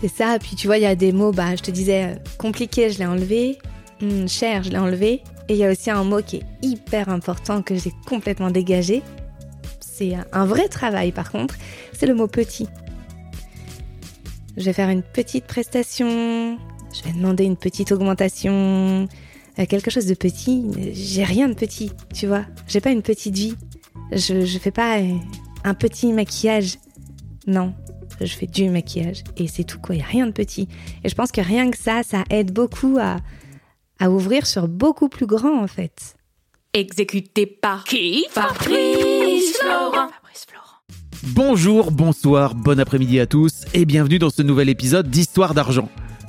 C'est ça, puis tu vois, il y a des mots, bah, je te disais, euh, compliqué, je l'ai enlevé, Hum, cher, je l'ai enlevé, et il y a aussi un mot qui est hyper important que j'ai complètement dégagé. C'est un vrai travail par contre, c'est le mot petit. Je vais faire une petite prestation, je vais demander une petite augmentation, euh, quelque chose de petit. J'ai rien de petit, tu vois. J'ai pas une petite vie. Je, je fais pas euh, un petit maquillage. Non, je fais du maquillage et c'est tout quoi. Il y a rien de petit. Et je pense que rien que ça, ça aide beaucoup à, à ouvrir sur beaucoup plus grand en fait. Exécuté par qui Fabrice Florent. Bonjour, bonsoir, bon après-midi à tous et bienvenue dans ce nouvel épisode d'Histoire d'argent.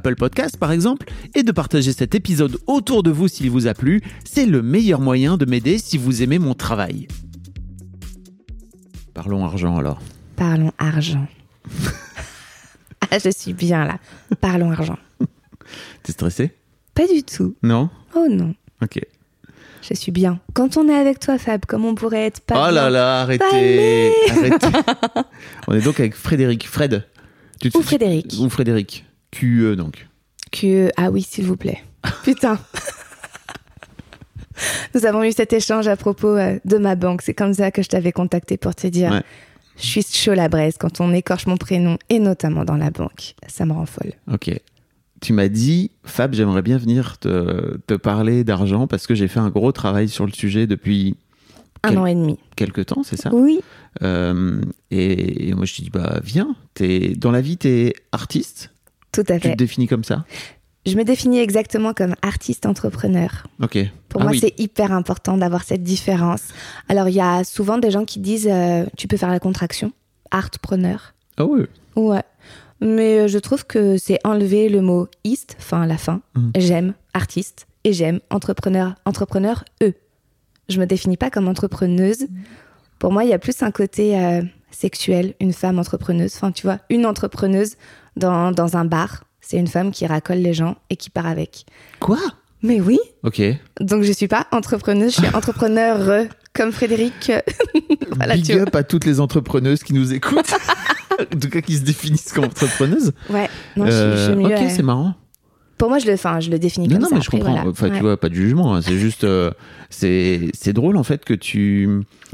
Podcast par exemple, et de partager cet épisode autour de vous s'il vous a plu. C'est le meilleur moyen de m'aider si vous aimez mon travail. Parlons argent alors. Parlons argent. ah, je suis bien là. Parlons argent. T'es stressé Pas du tout. Non? Oh non. Ok. Je suis bien. Quand on est avec toi, Fab, comme on pourrait être pas oh là là, arrêtez, arrêtez. On est donc avec Frédéric. Fred. Tu Ou Frédéric. Ou Frédéric. QE donc. Que... Ah oui, s'il vous plaît. Putain. Nous avons eu cet échange à propos euh, de ma banque. C'est comme ça que je t'avais contacté pour te dire Ouais. je suis chaud la braise quand on écorche mon prénom et notamment dans la banque. Ça me rend folle. Ok. Tu m'as dit, Fab, j'aimerais bien venir te, te parler d'argent parce que j'ai fait un gros travail sur le sujet depuis Un Quel- an et demi. quelques temps, c'est ça? Oui, Euh, et, et moi, je te dis, bah, viens. Es, dans la vie, tu es artiste? Tout à Tu te fait. définis comme ça? Je me définis exactement comme artiste entrepreneur. Ok. Pour Ah moi, oui. c'est hyper important d'avoir cette différence. Alors, il y a souvent des gens qui disent euh, tu peux faire la contraction, artpreneur. Ah ouais. Ouais. Mais euh, je trouve que c'est enlever le mot ist, enfin la fin. Mhm. J'aime artiste et j'aime entrepreneur. Entrepreneur, eux. Je me définis pas comme entrepreneuse. Pour moi, il y a plus un côté euh, sexuel, une femme entrepreneuse. Enfin, tu vois, une entrepreneuse dans, dans un bar, c'est une femme qui racole les gens et qui part avec. Quoi? Mais oui, Ok. donc je suis pas entrepreneuse, je suis entrepreneur euh, comme Frédéric. Voilà, Big up à toutes les entrepreneuses qui nous écoutent. en tout cas, qui se définissent comme entrepreneuses. Ouais, non, je, suis- je suis Euh, mieux. ok, euh, c'est marrant. Pour moi, je le, enfin, je le définis Non, comme non, ça. mais je comprends. voilà. Enfin, Ouais. tu vois, pas de jugement. hein. C'est juste, euh, c'est, c'est drôle en fait que tu,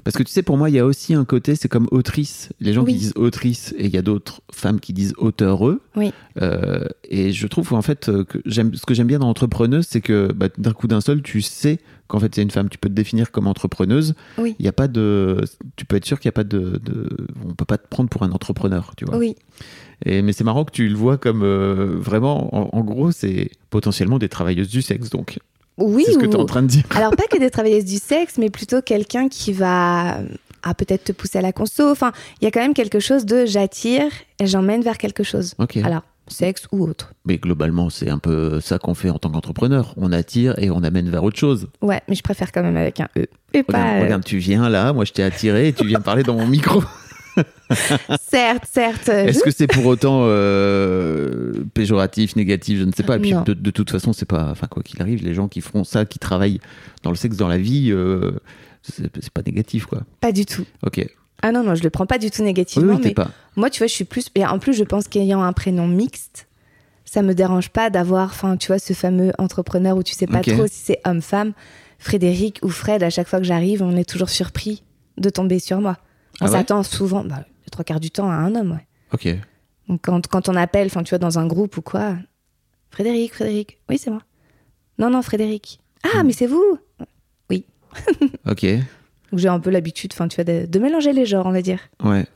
parce que tu sais, pour moi, il y a aussi un côté, c'est comme autrice. Les gens Oui. qui disent autrice et il y a d'autres femmes qui disent auteureux. Oui. Euh, et je trouve en fait euh, que j'aime, ce que j'aime bien dans entrepreneuse, c'est que bah, d'un coup d'un seul, tu sais qu'en fait c'est une femme. Tu peux te définir comme entrepreneuse. Oui. Il y a pas de, tu peux être sûr qu'il n'y a pas de, de, on peut pas te prendre pour un entrepreneur, tu vois. Oui, Et, mais c'est marrant que tu le vois comme euh, vraiment, en, en gros, c'est potentiellement des travailleuses du sexe, donc. oui. c'est ce que tu es en train de dire. Alors pas que des travailleuses du sexe, mais plutôt quelqu'un qui va à peut-être te pousser à la conso. Enfin, il y a quand même quelque chose de j'attire et j'emmène vers quelque chose. Ok. Alors, sexe ou autre. Mais globalement, c'est un peu ça qu'on fait en tant qu'entrepreneur. On attire et on amène vers autre chose. Ouais, mais je préfère quand même avec un E. Et pas. Regarde, euh, regarde, tu viens là, moi je t'ai attiré et tu viens parler dans mon micro. Certes, certes. Est-ce que c'est pour autant euh, péjoratif, négatif, je ne sais pas. Et puis de, de toute façon, c'est pas, enfin quoi qu'il arrive, les gens qui feront ça, qui travaillent dans le sexe dans la vie, euh, c'est pas négatif quoi. Pas du tout. Ok. Ah non, non, je le prends pas du tout Oui, négativement. oui, mais pas. moi, tu vois, je suis plus. Et en plus, je pense qu'ayant un prénom mixte, ça me dérange pas d'avoir, enfin, tu vois, ce fameux entrepreneur où tu sais pas trop si c'est homme-femme, Frédéric ou Fred. À chaque fois que j'arrive, on est toujours surpris de tomber sur moi. On Ah ouais s'attend souvent. bah, les trois quarts du temps à un homme, ouais. Ok. Donc quand, quand on appelle, enfin tu vois, dans un groupe ou quoi, Frédéric, Frédéric, oui c'est moi. Non, non, Frédéric. Ah, mais c'est vous Ok. Donc j'ai un peu l'habitude, enfin tu vois, de, de mélanger les genres, on va dire. Ouais.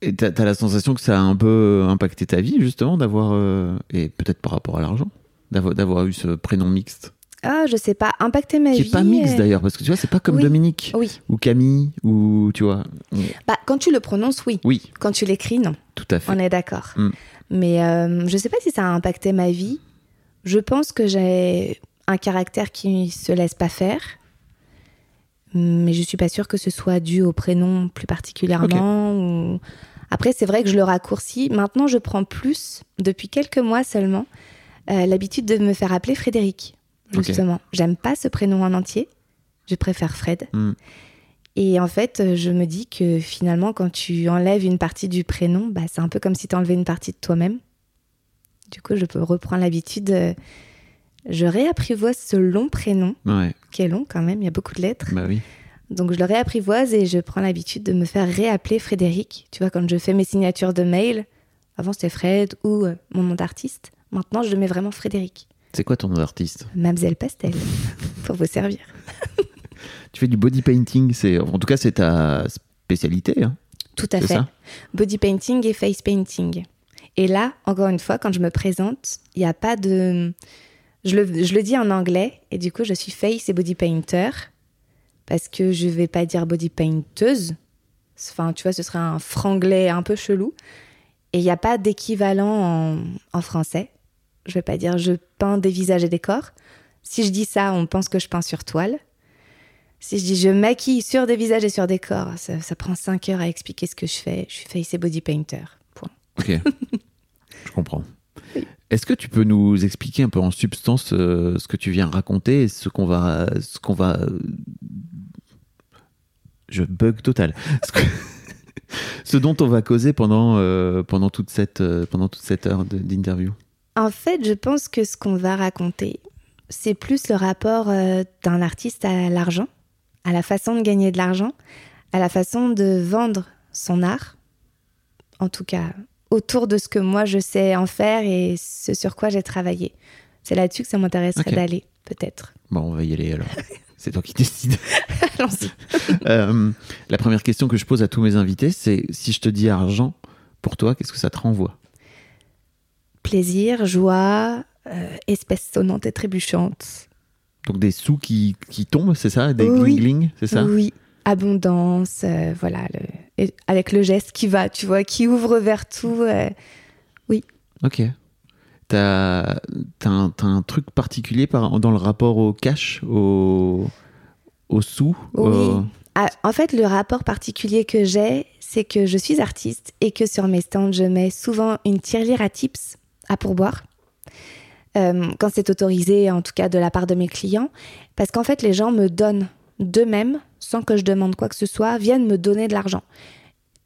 Et t'as as la sensation que ça a un peu impacté ta vie, justement, d'avoir. euh, et peut-être par rapport à l'argent, d'avoir eu ce prénom mixte? Ah, je sais pas, impacter ma Qui vie. est pas mixte euh, d'ailleurs, parce que tu vois, c'est pas comme oui. Dominique Oui. ou Camille ou tu vois. Bah, quand tu le prononces, oui. Oui, Quand tu l'écris, non. tout à fait. On est d'accord. Mm. Mais euh, je sais pas si ça a impacté ma vie. Je pense que j'ai un caractère qui se laisse pas faire. Mais je suis pas sûre que ce soit dû au prénom plus particulièrement. ou- Après, c'est vrai que je le raccourcis. Maintenant, je prends plus, depuis quelques mois seulement, euh, l'habitude de me faire appeler Frédéric. Justement. J'aime pas ce prénom en entier. Je préfère Fred. Mm. Et en fait, je me dis que finalement, quand tu enlèves une partie du prénom, bah, c'est un peu comme si tu enlevais une partie de toi-même. Du coup, je peux reprendre l'habitude. euh, je réapprivoise ce long prénom, Ouais, qui est long quand même, il y a beaucoup de lettres. bah oui. Donc, je le réapprivoise et je prends l'habitude de me faire réappeler Frédéric. Tu vois, quand je fais mes signatures de mail, avant c'était Fred ou euh, mon nom d'artiste. Maintenant, je le mets vraiment Frédéric. C'est quoi ton nom d'artiste? Mamselle Pastel, pour vous servir. Tu fais du body painting, c'est en tout cas c'est ta spécialité. Hein Tout à C'est fait. ça? Body painting et face painting. Et là, encore une fois, quand je me présente, il n'y a pas de. Je le, je le dis en anglais, et du coup, je suis face et body painter, parce que je vais pas dire body painteuse. Enfin, tu vois, ce serait un franglais un peu chelou. Et il n'y a pas d'équivalent en, en français. Je vais pas dire je peins des visages et des corps. Si je dis ça, on pense que je peins sur toile. Si je dis je maquille sur des visages et sur des corps, ça, ça prend 5 heures à expliquer ce que je fais. Je suis face et body painter. Point. Ok, je comprends. Est-ce que tu peux nous expliquer un peu en substance euh, ce que tu viens raconter et ce qu'on va, ce qu'on va, euh, je bug total. Ce, dont on va causer pendant euh, pendant toute cette pendant toute cette heure d'interview. En fait, je pense que ce qu'on va raconter, c'est plus le rapport d'un artiste à l'argent, à la façon de gagner de l'argent, à la façon de vendre son art. En tout cas, autour de ce que moi je sais en faire et ce sur quoi j'ai travaillé. C'est là-dessus que ça m'intéresserait d'aller, peut-être. Bon, on va y aller alors. C'est toi qui décides. Allons-y. Euh, la première question que je pose à tous mes invités, c'est si je te dis argent, pour toi, qu'est-ce que ça te renvoie? Plaisir, joie, euh, espèce sonnante et trébuchante. Donc des sous qui, qui tombent, c'est ça? Des Oui. gling c'est ça? Oui, abondance, euh, voilà, le- avec le geste qui va, tu vois, qui ouvre vers tout. euh, Ok. T'as t'as un, truc particulier par, dans le rapport au cash, au, au sous Oui. au- Ah, en fait, le rapport particulier que j'ai, c'est que je suis artiste et que sur mes stands, je mets souvent une tirelire à tips à pourboire. Euh, quand c'est autorisé, en tout cas de la part de mes clients. Parce qu'en fait, les gens me donnent d'eux-mêmes, sans que je demande quoi que ce soit, viennent me donner de l'argent.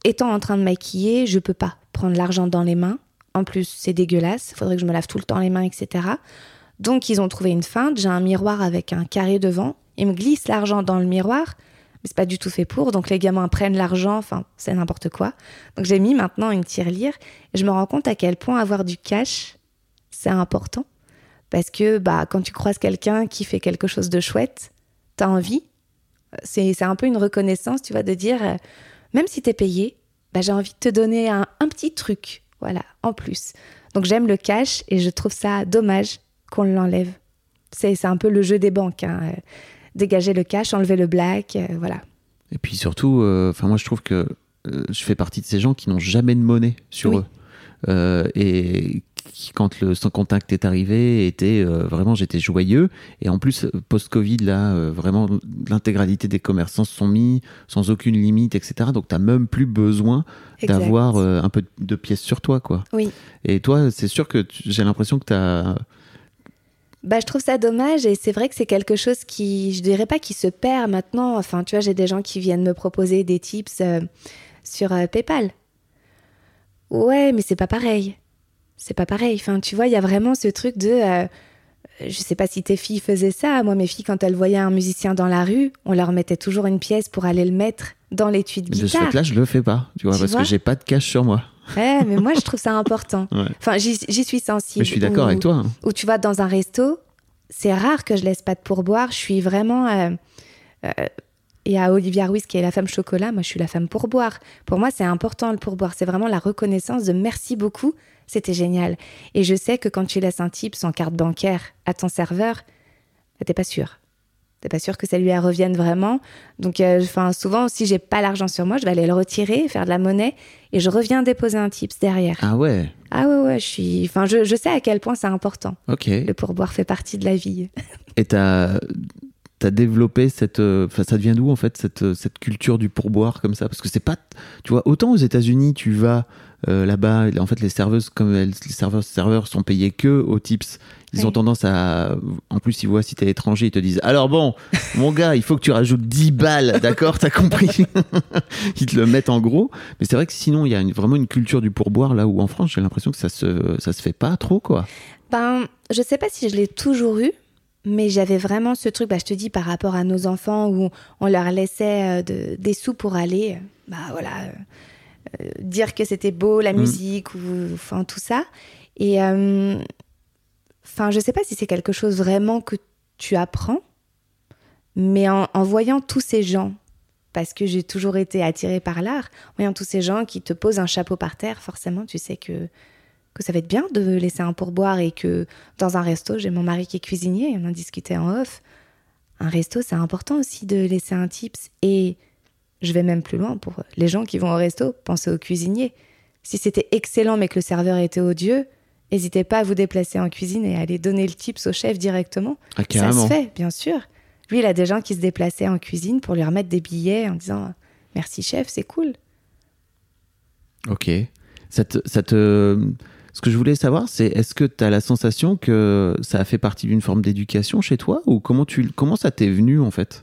Étant en train de maquiller, je peux pas prendre l'argent dans les mains. En plus, c'est dégueulasse. Il faudrait que je me lave tout le temps les mains, etc. Donc, ils ont trouvé une feinte. J'ai un miroir avec un carré devant. Ils me glissent l'argent dans le miroir mais c'est pas du tout fait pour. Donc les gamins prennent l'argent, enfin c'est n'importe quoi. Donc j'ai mis maintenant une tirelire et je me rends compte à quel point avoir du cash c'est important parce que bah quand tu croises quelqu'un qui fait quelque chose de chouette, t'as envie. C'est un peu une reconnaissance, tu vois, de dire euh, même si t'es payé, bah j'ai envie de te donner un, un petit truc, voilà, en plus. Donc j'aime le cash et je trouve ça dommage qu'on l'enlève. C'est un peu le jeu des banques. hein, euh, dégager le cash, enlever le black, euh, voilà. Et puis surtout, enfin moi je trouve que je fais partie de ces gens qui n'ont jamais de monnaie sur Oui. eux. Et qui, quand le sans contact est arrivé, était euh, vraiment j'étais joyeux. Et en plus, post-Covid, là, euh, vraiment l'intégralité des commerçants se sont mis sans aucune limite, etc. Donc t'as même plus besoin d'avoir euh, un peu de pièces sur toi, quoi. Oui. Et toi, c'est sûr que j'ai l'impression que t'as Bah, je trouve ça dommage et c'est vrai que c'est quelque chose qui, je dirais pas qui se perd maintenant. Enfin, tu vois, j'ai des gens qui viennent me proposer des tips euh, sur euh, PayPal. Ouais, mais c'est pas pareil. C'est pas pareil. Enfin, tu vois, il y a vraiment ce truc de. euh, je sais pas si tes filles faisaient ça. Moi, mes filles, quand elles voyaient un musicien dans la rue, on leur mettait toujours une pièce pour aller le mettre dans l'étui de De ce guitare. fait-là, je le fais pas, tu vois, Tu parce vois que j'ai pas de cash sur moi. Ouais, mais moi, je trouve ça important. Ouais. Enfin, j'y suis sensible. Mais je suis d'accord avec toi. hein. Ou tu vas dans un resto, c'est rare que je laisse pas de pourboire. Je suis vraiment. euh, euh, et à Olivia Ruiz, qui est la femme chocolat, moi, je suis la femme pourboire. Pour moi, c'est important le pourboire. C'est vraiment la reconnaissance de merci beaucoup. C'était génial. Et je sais que quand tu laisses un type sans carte bancaire à ton serveur, bah, t'es pas sûr. T'es pas sûr que ça lui revienne vraiment. Donc, euh, souvent, si j'ai pas l'argent sur moi, je vais aller le retirer, faire de la monnaie, et je reviens déposer un tips derrière. Ah ouais, Ah ouais, ouais, je suis. Enfin, je, je sais à quel point c'est important. ok. Le pourboire fait partie de la vie. Et t'as as développé cette. euh, Enfin, ça devient d'où en fait cette, euh, cette culture du pourboire comme ça? Parce que c'est pas. Tu vois, autant aux États-Unis, tu vas euh, là-bas, en fait, les serveuses, comme elles- les serveurs, serveurs sont payés que aux tips. Ils Oui. ont tendance à. En plus, ils voient si t'es étranger, ils te disent Alors bon, mon gars, il faut que tu rajoutes 10 balles, d'accord? T'as compris? Ils te le mettent en gros. Mais c'est vrai que sinon, il y a une- vraiment une culture du pourboire là où en France, j'ai l'impression que ça se, ça se fait pas trop, quoi. Ben, je sais pas si je l'ai toujours eu, mais j'avais vraiment ce truc, bah, je te dis, par rapport à nos enfants où on leur laissait euh, de- des sous pour aller, euh, bah voilà, euh, euh, dire que c'était beau, la Mm. musique, ou enfin tout ça. Et euh, enfin, je sais pas si c'est quelque chose vraiment que tu apprends, mais en, en voyant tous ces gens, parce que j'ai toujours été attirée par l'art, en voyant tous ces gens qui te posent un chapeau par terre, forcément, tu sais que que ça va être bien de laisser un pourboire et que dans un resto, j'ai mon mari qui est cuisinier, et on en discutait en off. Un resto, c'est important aussi de laisser un tips. Et je vais même plus loin pour les gens qui vont au resto, pensez au cuisinier. Si c'était excellent mais que le serveur était odieux, n'hésitez pas à vous déplacer en cuisine et à aller donner le tips au chef directement. Ah, Ça se fait, bien sûr. Lui, il a des gens qui se déplaçaient en cuisine pour lui remettre des billets en disant Merci chef, c'est cool. Ok. Ça te, ça te- Ce que je voulais savoir, c'est est-ce que tu as la sensation que ça a fait partie d'une forme d'éducation chez toi ou comment, tu, comment ça t'est venu en fait?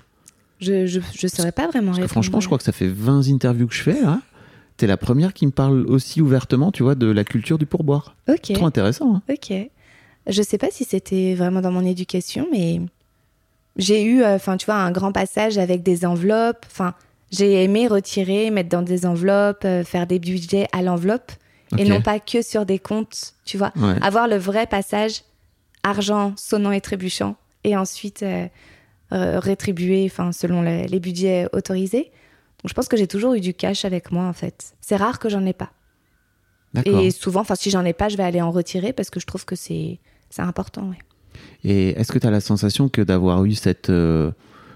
Je je saurais pas vraiment répondre. franchement, je crois que ça fait 20 interviews que je fais là. T'es la première qui me parle aussi ouvertement, tu vois, de la culture du pourboire. Ok. Trop intéressant. hein. Ok. Je sais pas si c'était vraiment dans mon éducation, mais j'ai eu, euh, enfin, tu vois, un grand passage avec des enveloppes. Enfin, j'ai aimé retirer, mettre dans des enveloppes, euh, faire des budgets à l'enveloppe et non pas que sur des comptes, tu vois. Ouais. Avoir le vrai passage argent sonnant et trébuchant et ensuite euh, euh, rétribuer, enfin, selon les, les budgets autorisés. Donc, je pense que j'ai toujours eu du cash avec moi, en fait. C'est rare que j'en ai pas. D'accord. Et souvent, enfin, si j'en ai pas, je vais aller en retirer parce que je trouve que c'est c'est important. Ouais. Et est-ce que tu as la sensation que d'avoir eu cette, euh,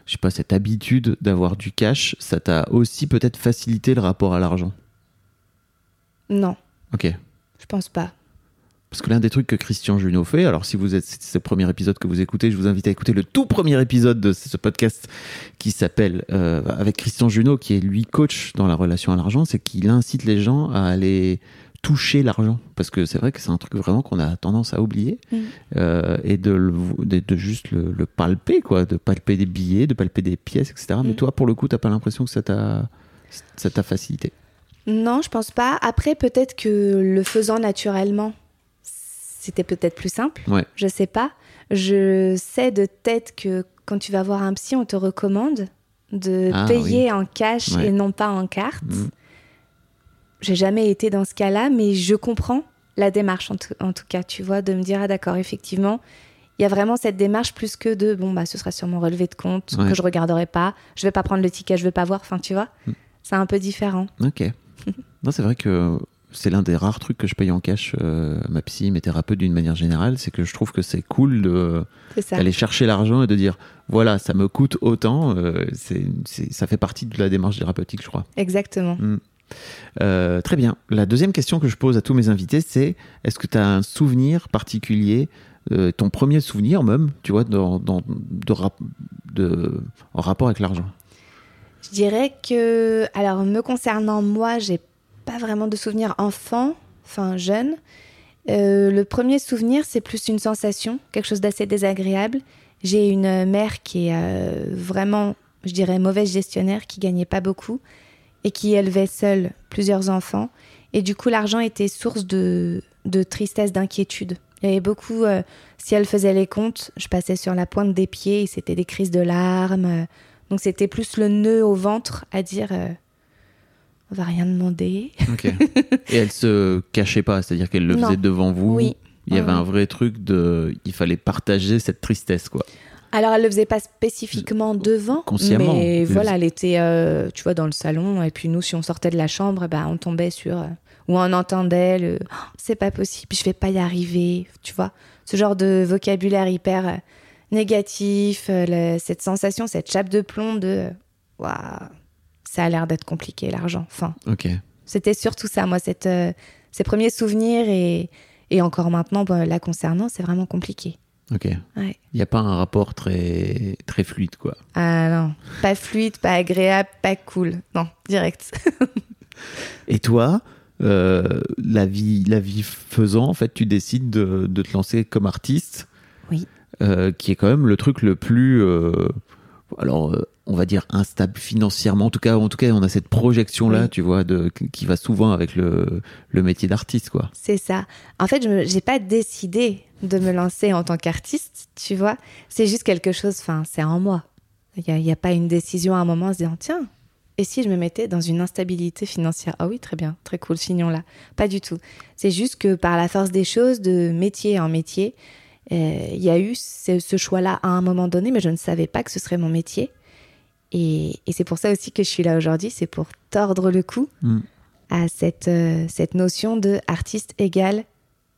je sais pas, cette habitude d'avoir du cash, ça t'a aussi peut-être facilité le rapport à l'argent? Non, Ok. je pense pas. Parce que l'un des trucs que Christian Junot fait, alors si vous êtes, c'est le premier épisode que vous écoutez, je vous invite à écouter le tout premier épisode de ce podcast qui s'appelle euh, avec Christian Junot, qui est lui coach dans la relation à l'argent, c'est qu'il incite les gens à aller toucher l'argent. Parce que c'est vrai que c'est un truc vraiment qu'on a tendance à oublier. Mm. Euh, et de, le- de, de juste le, le palper, quoi, de palper des billets, de palper des pièces, etc. Mais Mm. toi, pour le coup, t'as pas l'impression que ça t'a, ça t'a facilité? Non, je pense pas. Après, peut-être que le faisant naturellement, c'était peut-être plus simple. Ouais. Je sais pas. Je sais de tête que quand tu vas voir un psy, on te recommande de Ah, payer en cash Ouais. et non pas en carte. Mm. J'ai jamais été dans ce cas-là, mais je comprends la démarche en tout, en tout cas, tu vois, de me dire, ah d'accord, effectivement, il y a vraiment cette démarche plus que de, bon, bah, ce sera sur mon relevé de compte, Ouais. que je regarderai pas, je vais pas prendre le ticket, je vais pas voir, enfin, tu vois, Mm. c'est un peu différent. Ok. non, c'est vrai que c'est l'un des rares trucs que je paye en cash, euh, ma psy, mes thérapeutes d'une manière générale, c'est que je trouve que c'est cool d'aller chercher l'argent et de dire voilà, ça me coûte autant. euh, c'est, ça fait partie de la démarche thérapeutique, je crois. Exactement. Euh, très bien. La deuxième question que je pose à tous mes invités, c'est est-ce que tu as un souvenir particulier, ton premier souvenir même, tu vois, dans, dans- de, rap- de- en rapport avec l'argent? Je dirais que, alors me concernant moi, j'ai pas vraiment de souvenirs enfant, enfin jeune. Euh, le premier souvenir, c'est plus une sensation, quelque chose d'assez désagréable. J'ai une mère qui est euh, vraiment, je dirais, mauvaise gestionnaire, qui gagnait pas beaucoup et qui élevait seule plusieurs enfants. Et du coup, l'argent était source de, de tristesse, d'inquiétude. Il y avait beaucoup, euh, si elle faisait les comptes, je passais sur la pointe des pieds et c'était des crises de larmes. Donc c'était plus le nœud au ventre à dire euh, on va rien demander. Et elle se cachait pas, c'est-à-dire qu'elle le Non. faisait devant vous. Oui. Il y avait un vrai truc de. Il fallait partager cette tristesse, quoi. Alors, elle le faisait pas spécifiquement devant, Consciemment. mais voilà, elle était, euh, tu vois, dans le salon. Et puis nous, si on sortait de la chambre, bah, on tombait sur euh, ou on entendait le Oh, c'est pas possible, je vais pas y arriver, tu vois, ce genre de vocabulaire hyper euh, négatif, euh, le- cette sensation, cette chape de plomb de waouh, ça a l'air d'être compliqué l'argent. Enfin, Ok. c'était surtout ça, moi, cette, euh, ces premiers souvenirs et, et encore maintenant, bah, la concernant, c'est vraiment compliqué. Ok. Il Ouais. n'y a pas un rapport très, très fluide, quoi. Ah non, pas fluide, pas agréable, pas cool. Non, direct. Et toi, euh, la, vie, la vie faisant, en fait, tu décides de, de te lancer comme artiste? Oui. Euh, qui est quand même le truc le plus. euh, alors, euh, on va dire instable financièrement. En tout cas, en tout cas on a cette projection-là, Oui. tu vois, de, qui va souvent avec le, le métier d'artiste, quoi. C'est ça. En fait, je n'ai pas décidé de me lancer en tant qu'artiste, tu vois. C'est juste quelque chose, enfin, c'est en moi. Il n'y a, il y a pas une décision à un moment en se disant, tiens, et si je me mettais dans une instabilité financière? Ah oui, très bien, très cool, signons là. Pas du tout. C'est juste que par la force des choses, de métier en métier, il y a eu ce, ce choix-là à un moment donné, mais je ne savais pas que ce serait mon métier. Et, et c'est pour ça aussi que je suis là aujourd'hui, c'est pour tordre le cou Mm. à cette, euh, cette notion de artiste égale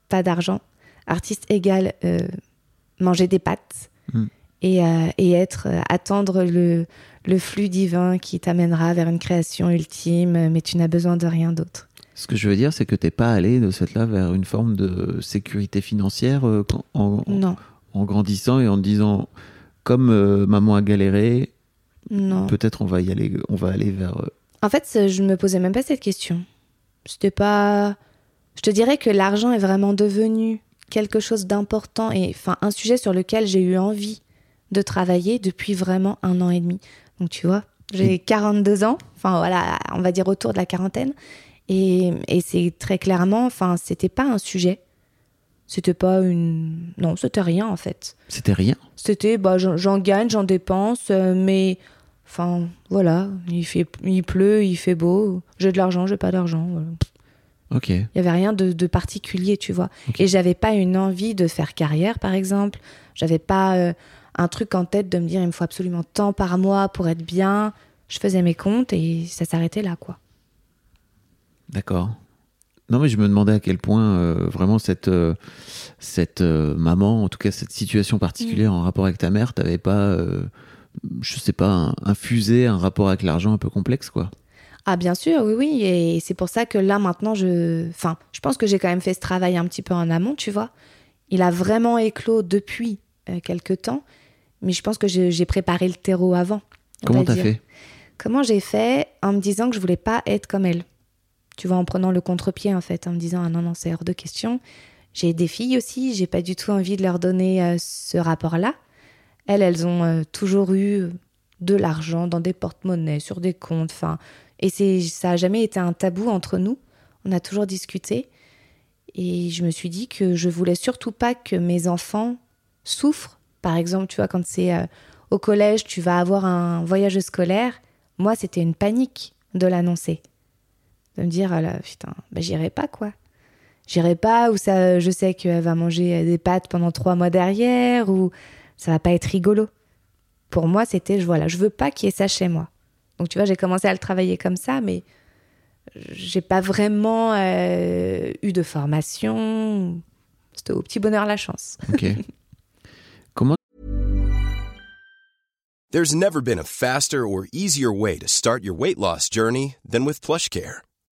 pas d'argent, artiste égale euh, manger des pâtes Mm. et, euh, et être, euh, attendre le, le flux divin qui t'amènera vers une création ultime, mais tu n'as besoin de rien d'autre. Ce que je veux dire, c'est que t'es pas allé de cette là vers une forme de sécurité financière euh, en, en- Non, en grandissant et en te disant, comme euh, maman a galéré, peut-être on va y aller, on va aller vers. euh, En fait, je me posais même pas cette question. C'était pas. Je te dirais que l'argent est vraiment devenu quelque chose d'important et enfin un sujet sur lequel j'ai eu envie de travailler depuis vraiment un an et demi. Donc tu vois, j'ai 42 ans, enfin voilà, on va dire autour de la quarantaine, et, et c'est très clairement, enfin c'était pas un sujet, c'était pas une, non, c'était rien en fait. C'était rien? C'était, bah, j'en gagne, j'en dépense, euh, mais enfin, voilà, il, fait, il pleut, il fait beau, j'ai de l'argent, j'ai pas d'argent. voilà. Ok. Il y avait rien de, de particulier, tu vois. Ok. Et j'avais pas une envie de faire carrière, par exemple. J'avais pas euh, un truc en tête de me dire, il me faut absolument tant par mois pour être bien. Je faisais mes comptes et ça s'arrêtait là, quoi. D'accord. Non, mais je me demandais à quel point euh, vraiment cette, euh, cette euh, maman, en tout cas cette situation particulière en rapport avec ta mère, t'avais pas, je sais pas, un- infusé un rapport avec l'argent un peu complexe, quoi. Ah bien sûr, oui, oui. Et c'est pour ça que là maintenant, je, enfin, je pense que j'ai quand même fait ce travail un petit peu en amont, tu vois. Il a vraiment éclos depuis quelques temps, mais je pense que j'ai préparé le terreau avant. Comment t'as fait? Comment j'ai fait en me disant que je voulais pas être comme elle? Tu vois, en prenant le contre-pied en fait, en me disant ah non non c'est hors de question. J'ai des filles aussi, j'ai pas du tout envie de leur donner euh, ce rapport-là. Elles, elles ont euh, toujours eu de l'argent dans des porte-monnaies, sur des comptes, enfin, et c'est ça a jamais été un tabou entre nous. On a toujours discuté, et je me suis dit que je voulais surtout pas que mes enfants souffrent. Par exemple, tu vois, quand c'est euh, au collège, tu vas avoir un voyage scolaire. Moi, c'était une panique de l'annoncer. De me dire, ah là, putain, bah, j'irai pas, quoi. J'irai pas, ou ça, je sais qu'elle va manger des pâtes pendant trois mois derrière, ou ça va pas être rigolo. Pour moi, c'était, je- voilà, je veux pas qu'il y ait ça chez moi. Donc, tu vois, j'ai commencé à le travailler comme ça, mais j'ai pas vraiment euh, eu de formation. C'était au petit bonheur la chance. Ok. Comment There's never been a faster or easier way to start your weight loss journey than with PlushCare.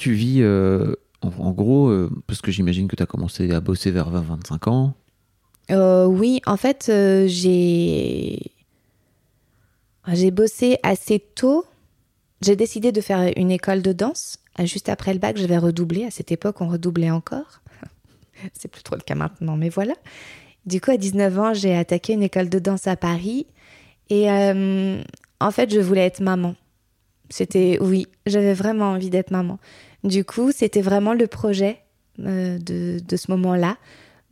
Tu vis, euh, en, gros, euh, parce que j'imagine que tu as commencé à bosser vers 20-25 ans. Euh, oui, en fait, j'ai j'ai bossé assez tôt. J'ai décidé de faire une école de danse. Euh, Juste après le bac, je vais redoubler. À cette époque, on redoublait encore. C'est plus trop le cas maintenant, mais voilà. Du coup, à 19 ans, j'ai attaqué une école de danse à Paris. Et en fait, je voulais être maman. C'était, oui, j'avais vraiment envie d'être maman. Du coup, c'était vraiment le projet euh, de, ce moment-là.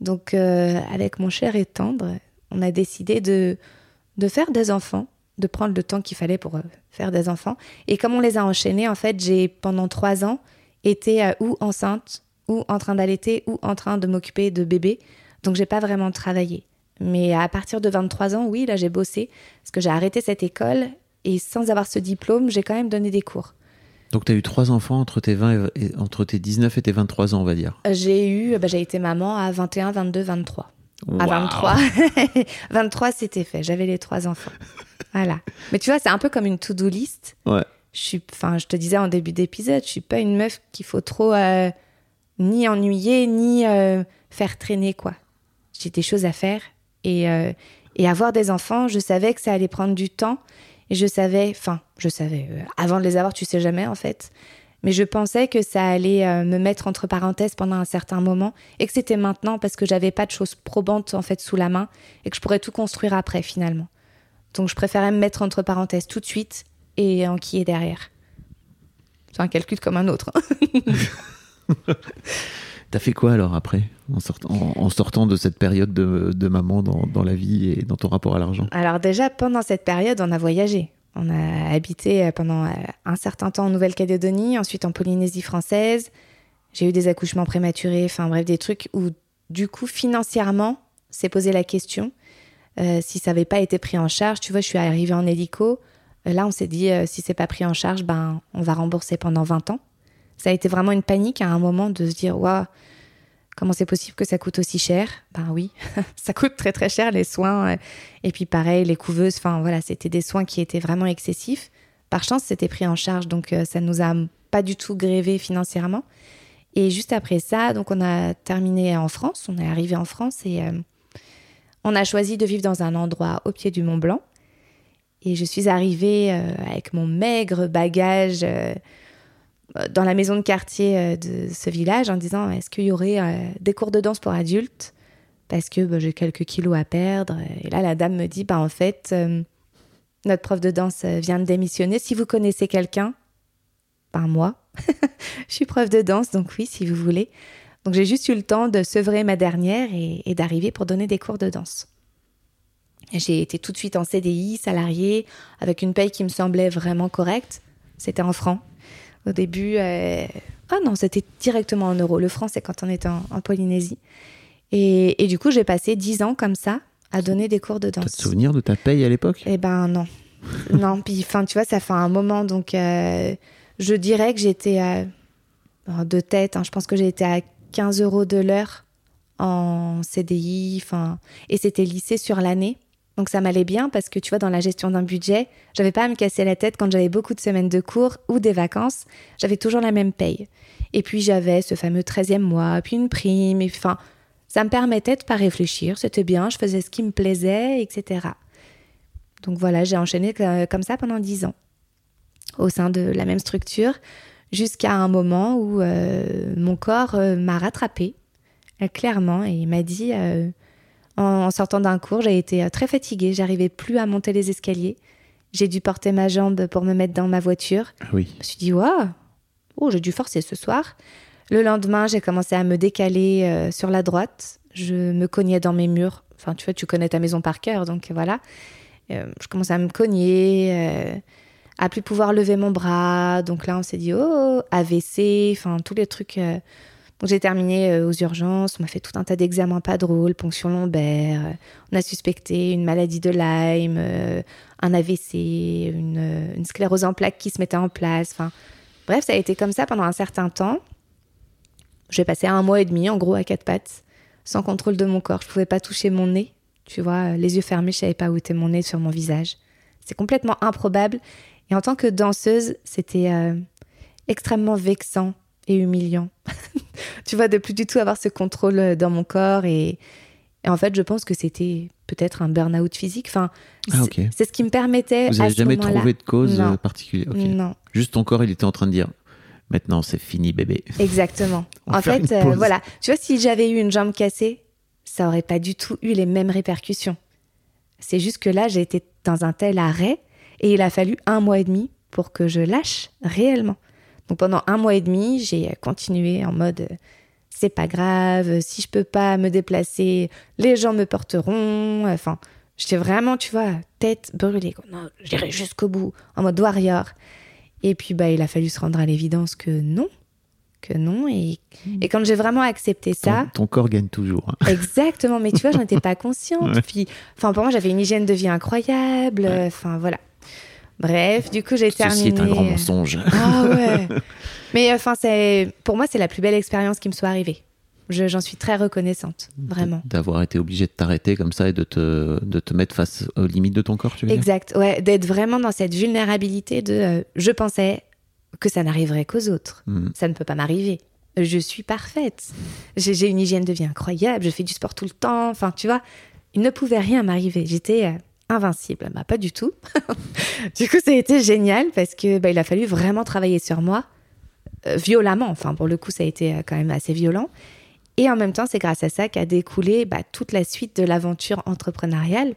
Donc, euh, avec mon cher et tendre, on a décidé de, faire des enfants, de prendre le temps qu'il fallait pour euh, faire des enfants. Et comme on les a enchaînés, en fait, j'ai pendant trois ans été ou enceinte, ou en train d'allaiter, ou en train de m'occuper de bébé. Donc, j'ai pas vraiment travaillé. Mais à partir de 23 ans, oui, là, j'ai bossé, parce que j'ai arrêté cette école, et sans avoir ce diplôme, j'ai quand même donné des cours. Donc tu as eu trois enfants entre tes, 20 et, entre tes 19 et tes 23 ans, on va dire. J'ai eu, bah, j'ai été maman à 21, 22, 23. À Waouh. 23. 23, c'était fait. J'avais les trois enfants. Voilà. Mais tu vois, c'est un peu comme une to-do list. Ouais. Je suis, je te disais en début d'épisode, je suis pas une meuf qu'il faut trop euh, ni ennuyer ni euh, faire traîner quoi. J'ai des choses à faire et euh, et avoir des enfants, je savais que ça allait prendre du temps et je savais, enfin, je savais euh, avant de les avoir, tu sais jamais en fait. Mais je pensais que ça allait euh, me mettre entre parenthèses pendant un certain moment et que c'était maintenant parce que j'avais pas de choses probantes en fait sous la main et que je pourrais tout construire après finalement. Donc je préférais me mettre entre parenthèses tout de suite et enquiller derrière. C'est un calcul comme un autre. T'as fait quoi alors après, en sortant, de cette période de, maman dans, la vie et dans ton rapport à l'argent? Alors déjà, pendant cette période, on a voyagé. On a habité euh, pendant euh, un certain temps en Nouvelle-Calédonie, ensuite en Polynésie française. J'ai eu des accouchements prématurés, enfin bref, des trucs où du coup, financièrement, s'est posé la question euh, si ça n'avait pas été pris en charge. Tu vois, je suis arrivée en hélico. Là, on s'est dit, euh, si c'est pas pris en charge, ben, on va rembourser pendant 20 ans. Ça a été vraiment une panique à un moment de se dire, waouh, comment c'est possible que ça coûte aussi cher? Ben oui, ça coûte très très cher les soins. euh, Et puis pareil, les couveuses, enfin voilà, c'était des soins qui étaient vraiment excessifs. Par chance, c'était pris en charge, donc euh, ça nous a pas du tout grévé financièrement. Et juste après ça, donc on a terminé en France, on est arrivé en France et euh, on a choisi de vivre dans un endroit au pied du Mont Blanc. Et je suis arrivée avec mon maigre bagage dans la maison de quartier euh, de ce village en disant est-ce qu'il y aurait euh, des cours de danse pour adultes? Parce que bah, j'ai quelques kilos à perdre. Et là, la dame me dit, bah, en fait, euh, notre prof de danse euh, vient de démissionner. Si vous connaissez quelqu'un, ben moi, je suis prof de danse, donc oui, si vous voulez. Donc j'ai juste eu le temps de sevrer ma dernière et, d'arriver pour donner des cours de danse. J'ai été tout de suite en CDI, salarié, avec une paye qui me semblait vraiment correcte. C'était en francs. Au début, euh, ah non, c'était directement en euros. Le franc, c'est quand on était en, en Polynésie. Et, et du coup, j'ai passé dix ans comme ça à donner des cours de T'as danse. te souvenir de ta paye à l'époque? Eh ben non. non, puis enfin, tu vois, ça fait un moment, donc euh, je dirais que j'étais à- alors, de tête, hein, je pense que été à 15 euros de l'heure en CDI, et c'était lycée sur l'année. Donc ça m'allait bien parce que tu vois, dans la gestion d'un budget, j'avais pas à me casser la tête quand j'avais beaucoup de semaines de cours ou des vacances, j'avais toujours la même paye. Et puis j'avais ce fameux 13e mois, puis une prime, et enfin, ça me permettait de pas réfléchir, c'était bien, je faisais ce qui me plaisait, etc. Donc voilà, j'ai enchaîné que- comme ça pendant dix ans au sein de la même structure jusqu'à un moment où euh, mon corps euh, m'a rattrapé clairement et il m'a dit euh, en, sortant d'un cours, j'ai été euh, très fatiguée, j'arrivais plus à monter les escaliers. J'ai dû porter ma jambe pour me mettre dans ma voiture. Oui. Je me suis dit, waouh, oh, j'ai dû forcer ce soir. Le lendemain, j'ai commencé à me décaler euh, sur la droite. Je me cognais dans mes murs. Enfin, tu vois, tu connais ta maison par cœur, donc voilà. Euh, je commençais à me cogner, euh, à plus pouvoir lever mon bras. Donc là, on s'est dit, oh, AVC, enfin, tous les trucs, j'ai terminé euh, aux urgences, on m'a fait tout un tas d'examens pas drôles, ponction lombaire, euh, on a suspecté une maladie de Lyme, euh, un AVC, une, une sclérose en plaques qui se mettait en place. Enfin, bref, ça a été comme ça pendant un certain temps. J'ai passé un mois et demi en gros à quatre pattes, sans contrôle de mon corps. Je pouvais pas toucher mon nez, tu vois, les yeux fermés, je savais pas où était mon nez sur mon visage. C'est complètement improbable. Et en tant que danseuse, c'était extrêmement vexant et humiliant. tu vois, de plus du tout avoir ce contrôle euh, dans mon corps. Et, et en fait, je pense que c'était peut-être un burn-out physique. Enfin, Ah, c'est- ok. c'est ce qui me permettait. Vous n'avez jamais trouvé de cause Non. euh, particulière. Non, Juste ton corps, il était en train de dire maintenant c'est fini, bébé. exactement. En fait, euh, voilà. Tu vois, si j'avais eu une jambe cassée, ça aurait pas du tout eu les mêmes répercussions. C'est juste que là, j'ai été dans un tel arrêt et il a fallu un mois et demi pour que je lâche réellement. Donc pendant un mois et demi, j'ai continué en mode c'est pas grave, si je peux pas me déplacer, les gens me porteront. Enfin, j'étais vraiment, tu vois, tête brûlée. quoi. Non, j'irai jusqu'au bout, en mode warrior. Et puis, bah, il a fallu se rendre à l'évidence que non, que non. Et, et quand j'ai vraiment accepté ça, Ton, ton corps gagne toujours. hein. Exactement, mais tu vois, j'en étais pas consciente. Ouais. Puis, enfin, pour moi, j'avais une hygiène de vie incroyable. Ouais. Enfin, voilà. Bref, du coup, j'ai terminé. Ceci est un grand mensonge. Ah ouais. mais enfin, c'est pour moi, c'est la plus belle expérience qui me soit arrivée. Je- J'en suis très reconnaissante, vraiment. D'avoir été obligé de t'arrêter comme ça et de te, de te mettre face aux limites de ton corps, tu veux dire? Exact. Ouais, d'être vraiment dans cette vulnérabilité de. euh, je pensais que ça n'arriverait qu'aux autres. Mhm. Ça ne peut pas m'arriver. Je suis parfaite. J'ai j'ai une hygiène de vie incroyable. Je fais du sport tout le temps. Enfin, tu vois, il ne pouvait rien m'arriver. J'étais euh, invincible. Bah, pas du tout. du coup, ça a été génial parce que bah, il a fallu vraiment travailler sur moi euh, violemment. Enfin, pour le coup, ça a été euh, quand même assez violent. Et en même temps, c'est grâce à ça qu'a découlé bah, toute la suite de l'aventure entrepreneuriale,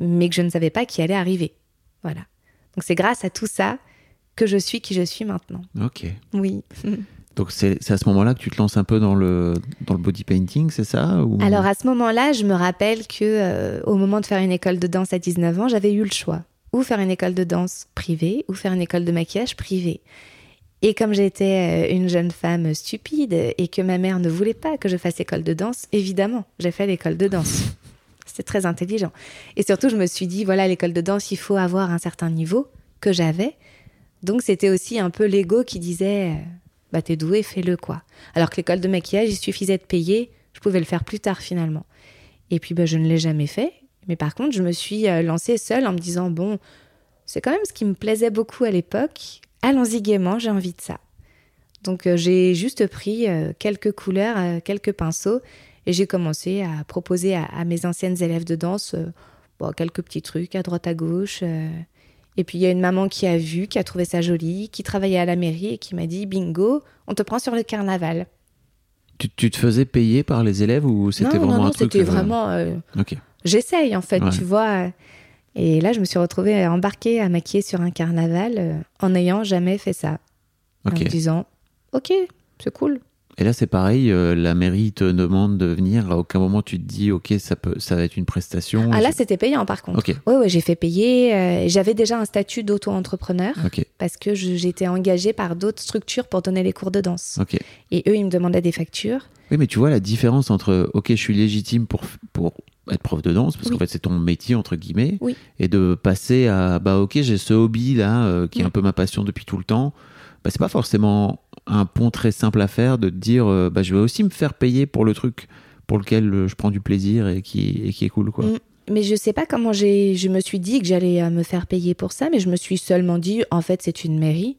mais que je ne savais pas qui allait arriver. Voilà. Donc c'est grâce à tout ça que je suis qui je suis maintenant. Ok. Oui. Donc c'est à ce moment-là que tu te lances un peu dans le, dans le body painting, c'est ça ou... Alors à ce moment-là, je me rappelle que euh, au moment de faire une école de danse à 19 ans, j'avais eu le choix ou faire une école de danse privée ou faire une école de maquillage privée. Et comme j'étais euh, une jeune femme stupide et que ma mère ne voulait pas que je fasse école de danse, évidemment, j'ai fait l'école de danse. C'était très intelligent. Et surtout, je me suis dit, voilà, l'école de danse, il faut avoir un certain niveau que j'avais. Donc, c'était aussi un peu l'ego qui disait, euh, bah, t'es doué, fais-le, quoi. Alors que l'école de maquillage, il suffisait de payer, je pouvais le faire plus tard, finalement. Et puis, bah, je ne l'ai jamais fait. Mais par contre, je me suis euh, lancée seule en me disant, bon, c'est quand même ce qui me plaisait beaucoup à l'époque. Allons-y gaiement, j'ai envie de ça. Donc euh, j'ai juste pris euh, quelques couleurs, quelques pinceaux, et j'ai commencé à proposer à, à mes anciennes élèves de danse bon, quelques petits trucs à droite à gauche. Et puis il y a une maman qui a vu, qui a trouvé ça joli, qui travaillait à la mairie et qui m'a dit bingo, on te prend sur le carnaval. tu, tu te faisais payer par les élèves ou c'était vraiment non, non, un truc c'était euh, vraiment. euh. J'essaye en fait, Ouais. tu vois. Et là, je me suis retrouvée embarquée à maquiller sur un carnaval euh, en n'ayant jamais fait ça. En me disant, ok, c'est cool. Et là c'est pareil, euh, la mairie te demande de venir. À aucun moment tu te dis ok ça peut, ça va être une prestation. Ah là, c'était payant par contre. Ok. Ouais, ouais, j'ai fait payer. euh, J'avais déjà un statut d'auto-entrepreneur parce que j'étais engagée par d'autres structures pour donner les cours de danse. Ok. Et eux, ils me demandaient des factures. Oui, mais tu vois la différence entre ok, je suis légitime pour, pour être prof de danse, parce Oui. qu'en fait c'est ton métier, entre guillemets, Oui. et de passer à bah ok, j'ai ce hobby là, euh, qui est un peu ma passion depuis tout le temps. Bah, c'est pas forcément un pont très simple à faire de dire euh, bah, je vais aussi me faire payer pour le truc pour lequel euh, je prends du plaisir et qui, et qui est cool. quoi. Mm. Mais je sais pas comment j'ai, je me suis dit que j'allais euh, me faire payer pour ça, mais je me suis seulement dit, en fait, c'est une mairie.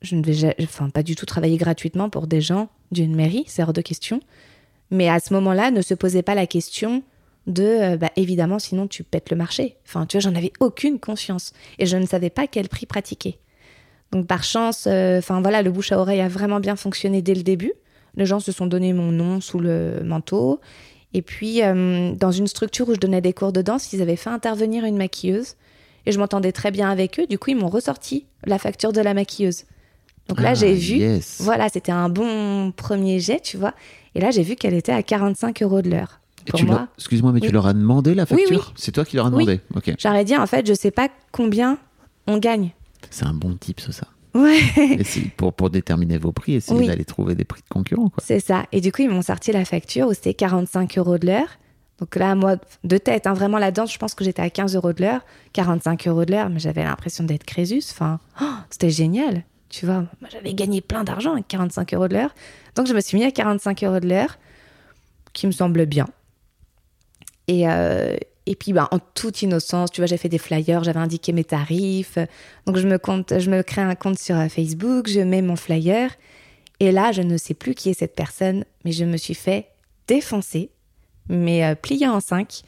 Je ne vais enfin, pas du tout travailler gratuitement pour des gens d'une mairie, c'est hors de question. Mais à ce moment-là, ne se posait pas la question de, bah, évidemment, sinon tu pètes le marché. Enfin, tu j'en avais aucune conscience et je ne savais pas quel prix pratiquer. Donc, par chance, euh, enfin voilà, le bouche à oreille a vraiment bien fonctionné dès le début. Les gens se sont donné mon nom sous le manteau. Et puis, euh, dans une structure où je donnais des cours de danse, ils avaient fait intervenir une maquilleuse. Et je m'entendais très bien avec eux. Du coup, ils m'ont ressorti la facture de la maquilleuse. Donc là, Ah, j'ai vu. yes. Voilà, c'était un bon premier jet, tu vois. Et là, j'ai vu qu'elle était à 45 euros de l'heure. Leur- Excuse-moi, mais tu leur as demandé la facture oui. C'est toi qui leur as demandé? Ok. j'aurais dit, en fait, je sais pas combien on gagne. C'est un bon tip, ça. Ouais, pour, pour déterminer vos prix, essayer Oui. d'aller trouver des prix de concurrents. C'est ça. Et du coup, ils m'ont sorti la facture où c'était 45 euros de l'heure. Donc là, moi, de tête, hein, vraiment là-dedans, je pense que j'étais à 15 euros de l'heure, 45 euros de l'heure, mais j'avais l'impression d'être Crésus. Enfin, oh, c'était génial. Tu vois, j'avais gagné plein d'argent avec 45 euros de l'heure. Donc, je me suis mis à 45 euros de l'heure, qui me semble bien. Et, euh, et puis, bah, en toute innocence, tu vois, j'ai fait des flyers, j'avais indiqué mes tarifs. Donc, je me, compte, je me crée un compte sur euh, Facebook, je mets mon flyer. Et là, je ne sais plus qui est cette personne, mais je me suis fait défoncer, mais euh, pliée en cinq,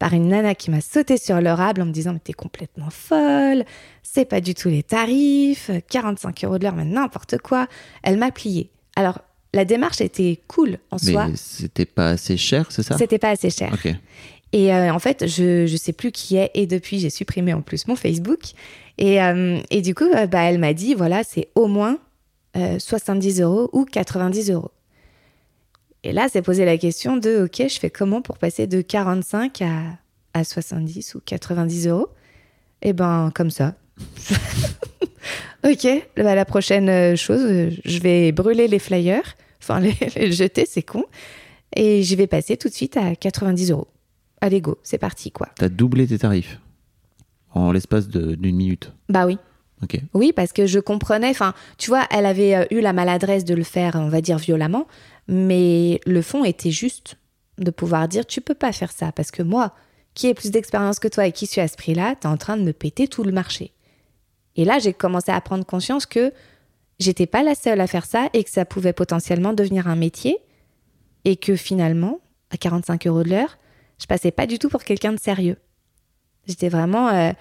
par une nana qui m'a sauté sur l'orable en me disant Mais t'es complètement folle, c'est pas du tout les tarifs, 45 euros de l'heure, mais n'importe quoi. Elle m'a pliée. Alors, la démarche était cool en Mais soi. c'était pas assez cher, c'est ça? C'était pas assez cher. Et euh, en fait, je je sais plus qui est. Et depuis, j'ai supprimé en plus mon Facebook. Et, euh, et du coup, euh, bah, elle m'a dit voilà, c'est au moins euh, 70 euros ou 90 euros. Et là, c'est posé la question de ok, je fais comment pour passer de 45 à, à 70 ou 90 euros? Eh ben, comme ça. ok, bah, la prochaine chose, je vais brûler les flyers, enfin les, les jeter, c'est con. Et je vais passer tout de suite à 90 euros. Allez, go, c'est parti, quoi. T'as doublé tes tarifs en l'espace d'une minute. Bah oui. Ok. Oui, parce que je comprenais, enfin, tu vois, elle avait euh, eu la maladresse de le faire, on va dire, violemment, mais le fond était juste de pouvoir dire, tu peux pas faire ça, parce que moi, qui ai plus d'expérience que toi et qui suis à ce prix-là, t'es en train de me péter tout le marché. Et là, j'ai commencé à prendre conscience que j'étais pas la seule à faire ça et que ça pouvait potentiellement devenir un métier et que finalement, à 45 euros de l'heure, je passais pas du tout pour quelqu'un de sérieux. J'étais vraiment,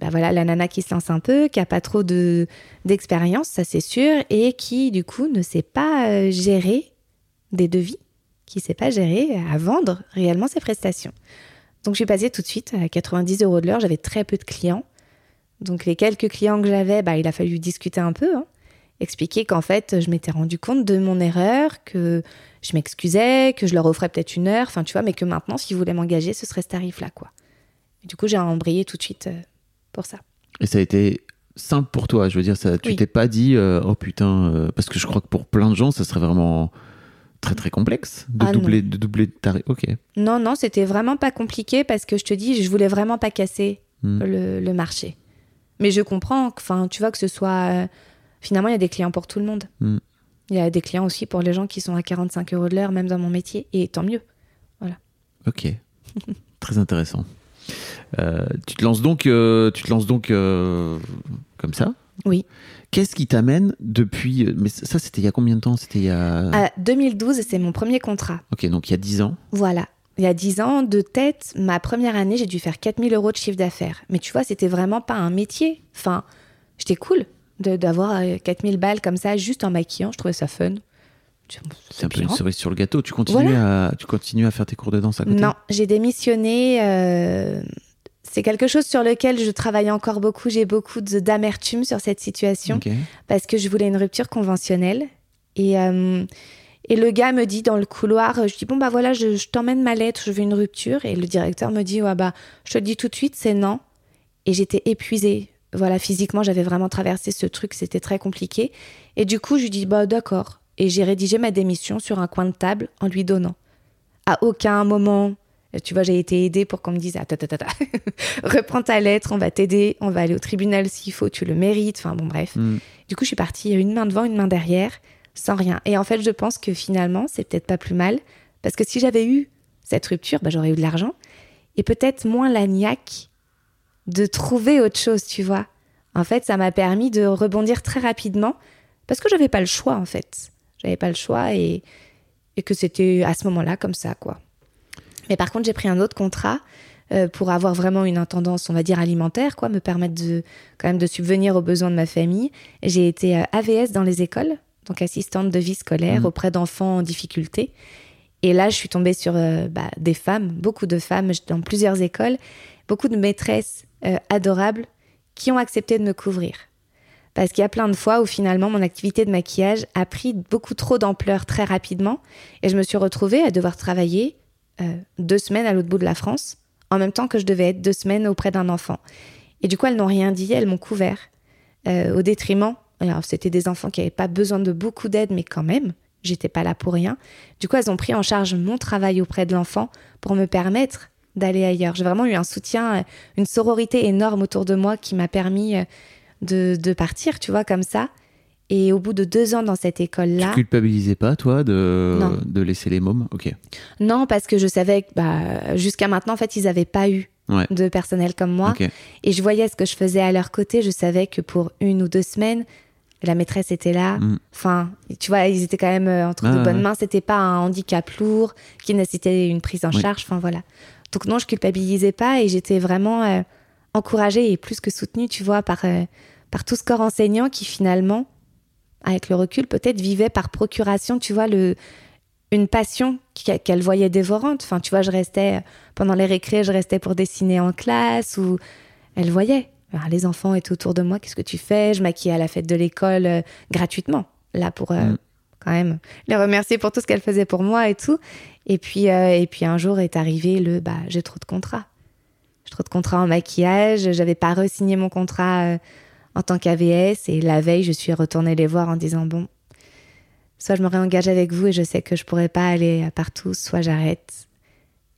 bah voilà, la nana qui se lance un peu, qui a pas trop de d'expérience, ça c'est sûr, et qui du coup ne sait pas euh, gérer des devis, qui sait pas gérer à vendre réellement ses prestations. Donc je suis passée tout de suite à 90 euros de l'heure. J'avais très peu de clients, donc les quelques clients que j'avais, bah il a fallu discuter un peu, hein, expliquer qu'en fait je m'étais rendu compte de mon erreur, que je m'excusais, que je leur offrais peut-être une heure, enfin tu vois, mais que maintenant s'ils voulaient m'engager, ce serait ce tarif-là quoi. Et du coup j'ai embrayé tout de suite euh, pour ça. Et ça a été simple pour toi. Je veux dire, ça, tu Oui. t'es pas dit, euh, oh putain, euh, parce que je crois que pour plein de gens, ça serait vraiment très très complexe de Ah doubler de doubler de tarif. Ok. Non, non, c'était vraiment pas compliqué parce que je te dis, je voulais vraiment pas casser Hmm. le, le marché. Mais je comprends, enfin, tu vois, que ce soit. Finalement, il y a des clients pour tout le monde. Hmm. Il y a des clients aussi pour les gens qui sont à 45 euros de l'heure, même dans mon métier, et tant mieux. Ok. Très intéressant. Euh, tu te lances donc, euh, tu te lances donc euh, comme ça? Oui. Qu'est-ce qui t'amène depuis Mais ça, c'était il y a combien de temps? C'était il y a. À 2012, c'est mon premier contrat. Ok, donc il y a 10 ans. Voilà. Il y a 10 ans, de tête, ma première année, j'ai dû faire 4000 euros de chiffre d'affaires. Mais tu vois, c'était vraiment pas un métier. Enfin, j'étais cool d'avoir euh, 4000 balles comme ça, juste en maquillant. Je trouvais ça fun. C'est un peu une cerise sur le gâteau. Tu continues, à, tu continues à faire tes cours de danse à côté Non, j'ai démissionné. euh, C'est quelque chose sur lequel je travaille encore beaucoup. J'ai beaucoup d'amertume sur cette situation parce que je voulais une rupture conventionnelle. Et, euh, et le gars me dit dans le couloir, je dis bon bah voilà, je, je t'emmène ma lettre, je veux une rupture. Et le directeur me dit ouais bah je te le dis tout de suite, c'est non. Et j'étais épuisée. Voilà, physiquement, j'avais vraiment traversé ce truc, c'était très compliqué. Et du coup, je lui dis bah d'accord. Et j'ai rédigé ma démission sur un coin de table en lui donnant. À aucun moment, tu vois, j'ai été aidée pour qu'on me dise attends, attends, attends, reprends ta lettre, on va t'aider, on va aller au tribunal s'il faut, tu le mérites. Enfin bon, bref. Hmm. Du coup, je suis partie une main devant, une main derrière, sans rien. Et en fait, je pense que finalement, c'est peut-être pas plus mal, parce que si j'avais eu cette rupture, bah, j'aurais eu de l'argent, et peut-être moins la niaque de trouver autre chose, tu vois. En fait, ça m'a permis de rebondir très rapidement, parce que j'avais pas le choix, en fait. J'avais pas le choix, et, et que c'était à ce moment-là comme ça, quoi. Mais par contre, j'ai pris un autre contrat euh, pour avoir vraiment une intendance, on va dire, alimentaire, quoi, me permettre de, quand même de subvenir aux besoins de ma famille. J'ai été euh, AVS dans les écoles, donc assistante de vie scolaire Mhm. auprès d'enfants en difficulté. Et là, je suis tombée sur euh, bah, des femmes, beaucoup de femmes, dans plusieurs écoles, beaucoup de maîtresses euh, adorables qui ont accepté de me couvrir. Parce qu'il y a plein de fois où finalement mon activité de maquillage a pris beaucoup trop d'ampleur très rapidement et je me suis retrouvée à devoir travailler euh, deux semaines à l'autre bout de la France en même temps que je devais être deux semaines auprès d'un enfant. Et du coup, elles n'ont rien dit, elles m'ont couvert euh, au détriment Alors, c'était des enfants qui n'avaient pas besoin de beaucoup d'aide, mais quand même, j'étais pas là pour rien. Du coup, elles ont pris en charge mon travail auprès de l'enfant pour me permettre d'aller ailleurs. J'ai vraiment eu un soutien, euh, une sororité énorme autour de moi qui m'a permis euh, de, de partir, tu vois, comme ça. Et au bout de deux ans dans cette Tu école-là, culpabilisais pas, toi, de, Non. de laisser les mômes? Ok. non, parce que je savais que bah, jusqu'à maintenant, en fait, ils n'avaient pas eu Ouais. de personnel comme moi. Et je voyais ce que je faisais à leur côté. Je savais que pour une ou deux semaines, la maîtresse était là. Mm. Enfin, tu vois, ils étaient quand même euh, entre Ah, de bonnes ouais. mains. C'était pas un handicap lourd qui nécessitait une prise en Oui. charge. Enfin, voilà. Donc, non, je culpabilisais pas et j'étais vraiment euh, encouragée et plus que soutenue, tu vois, par, euh, par tout ce corps enseignant qui finalement, avec le recul, peut-être vivait par procuration, tu vois, le, une passion qu'elle voyait dévorante. Enfin, tu vois, je restais euh, pendant les récrés, je restais pour dessiner en classe ou elle voyait. Alors, les enfants étaient autour de moi, qu'est-ce que tu fais? Je maquillais à la fête de l'école gratuitement, là pour Mm. Quand même les remercier pour tout ce qu'elle faisait pour moi et tout. Et puis, euh, et puis un jour est arrivé le bah j'ai trop de contrats. J'ai trop de contrats en maquillage, j'avais pas re-signé mon contrat euh, en tant qu'AVS et la veille je suis retournée les voir en disant bon soit je me réengage avec vous et je sais que je pourrais pas aller partout, soit j'arrête.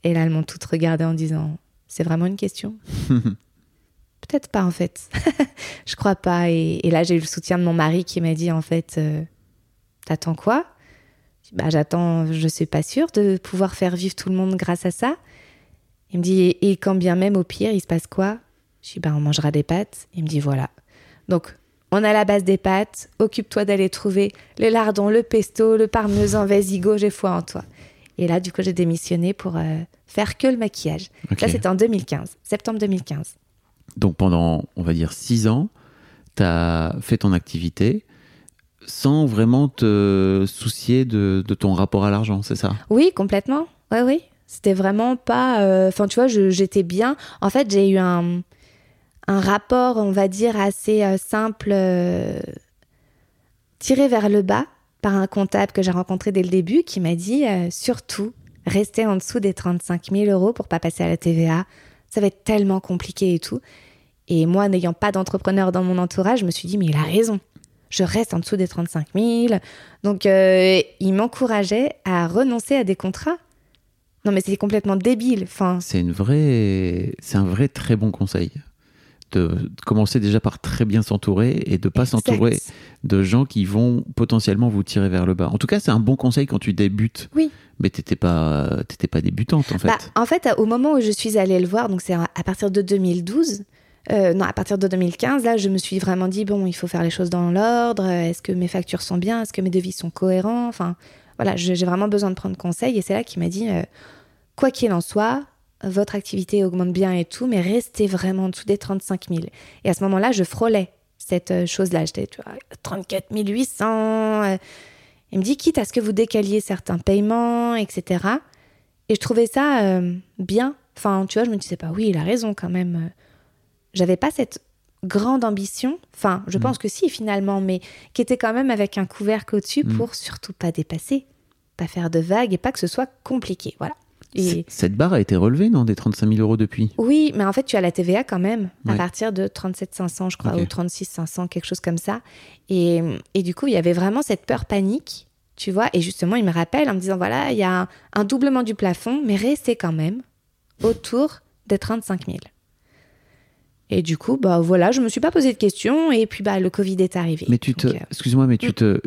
Et là elles m'ont toutes regardé en disant c'est vraiment une question? Peut-être pas en fait. je crois pas. Et, et là, j'ai eu le soutien de mon mari qui m'a dit en fait, euh, t'attends quoi? Bah, J'attends, je suis pas sûre de pouvoir faire vivre tout le monde grâce à ça. Il me dit, et, et quand bien même au pire, il se passe quoi? Je dis, bah, on mangera des pâtes. Il me dit, voilà. Donc, on a la base des pâtes. Occupe-toi d'aller trouver les lardons, le pesto, le parmesan. Vas-y, go, j'ai foi en toi. Et là, du coup, j'ai démissionné pour euh, faire que le maquillage. Ok. Ça, c'était en 2015, septembre 2015. Donc pendant, on va dire, six ans, tu as fait ton activité sans vraiment te soucier de, ton rapport à l'argent, c'est ça? Oui, complètement. Oui, oui. C'était vraiment pas. euh, Enfin, tu vois, j'étais bien. En fait, j'ai eu un, rapport, on va dire, assez euh, simple, euh, tiré vers le bas par un comptable que j'ai rencontré dès le début qui m'a dit surtout, restez en dessous des 35 000 euros pour pas passer à la TVA. Ça va être tellement compliqué et tout. Et moi, n'ayant pas d'entrepreneur dans mon entourage, je me suis dit, mais il a raison. Je reste en dessous des 35 000. Donc, euh, il m'encourageait à renoncer à des contrats. Non, mais c'est complètement débile. Enfin, C'est une vraie, c'est un vrai très bon conseil de, commencer déjà par très bien s'entourer et de pas s'entourer de gens qui vont potentiellement vous tirer vers le bas. En tout cas, c'est un bon conseil quand tu débutes. Oui. Mais t'étais pas, pas débutante en fait. Bah, en fait, au moment où je suis allée le voir, donc c'est à partir de 2012, euh, non, à partir de 2015, là, je me suis vraiment dit, bon, il faut faire les choses dans l'ordre. Est-ce que mes factures sont bien Est-ce que mes devis sont cohérents Enfin, voilà, j'ai vraiment besoin de prendre conseil. Et c'est là qu'il m'a dit, euh, quoi qu'il en soit, votre activité augmente bien et tout, mais restez vraiment en dessous des 35 000. Et à ce moment-là, je frôlais cette euh, chose-là. J'étais, tu vois, 34 800. euh. Il me dit, quitte à ce que vous décaliez certains paiements, etc. Et je trouvais ça bien. Enfin, tu vois, je me disais pas, oui, il a raison quand même. J'avais pas cette grande ambition. Enfin, je pense que si, finalement, mais qui était quand même avec un couvercle au-dessus Mm. pour surtout pas dépasser, pas faire de vagues et pas que ce soit compliqué. Voilà. Et Cette barre a été relevée, non, des 35 000 euros depuis? Oui, mais en fait, tu as la TVA quand même, à partir de 37 500, je crois, Ok. ou 36 500, quelque chose comme ça. Et, et du coup, il y avait vraiment cette peur panique, tu vois. Et justement, il me rappelle en me disant, voilà, il y a un, un doublement du plafond, mais restez quand même autour des 35 000. Et du coup, bah voilà, je me suis pas posé de questions. Et puis, bah, le Covid est arrivé. Mais tu te, euh, excuse-moi, mais tu Mm. te,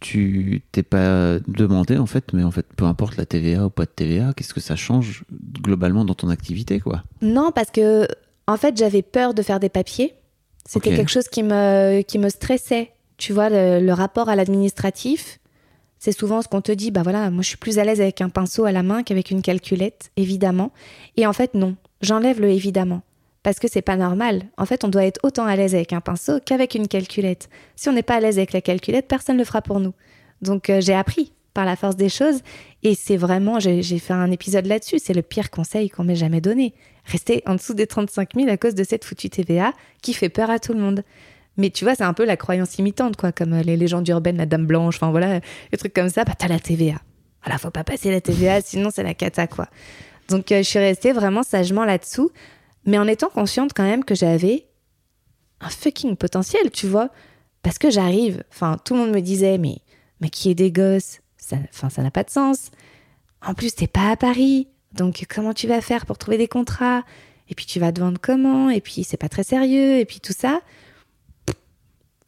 tu- t'es pas demandé en fait, mais en fait, peu importe la TVA ou pas de TVA, qu'est-ce que ça change globalement dans ton activité, quoi? Non, parce que en fait, j'avais peur de faire des papiers. C'était quelque chose qui me, qui me stressait. Tu vois, le, le rapport à l'administratif, c'est souvent ce qu'on te dit. Bah voilà, moi je suis plus à l'aise avec un pinceau à la main qu'avec une calculette, évidemment. Et en fait, non, j'enlève le évidemment. Parce que c'est pas normal. En fait, on doit être autant à l'aise avec un pinceau qu'avec une calculette. Si on n'est pas à l'aise avec la calculette, personne ne le fera pour nous. Donc euh, j'ai appris par la force des choses. Et c'est vraiment, j'ai fait un épisode là-dessus, c'est le pire conseil qu'on m'ait jamais donné. Rester en dessous des 35 000 à cause de cette foutue TVA qui fait peur à tout le monde. Mais tu vois, c'est un peu la croyance imitante, quoi, comme euh, les légendes urbaines, la dame blanche, enfin voilà, les trucs comme ça, bah t'as la TVA. Voilà, faut pas passer la TVA, sinon c'est la cata, quoi. Donc euh, je suis restée vraiment sagement là-dessous, mais en étant consciente quand même que j'avais un fucking potentiel, tu vois. Parce que j'arrive, enfin, tout le monde me disait, mais, mais qui est des gosses ça, Enfin, ça n'a pas de sens. En plus, t'es pas à Paris, donc comment tu vas faire pour trouver des contrats? Et puis tu vas te vendre comment? Et puis c'est pas très sérieux, et puis tout ça.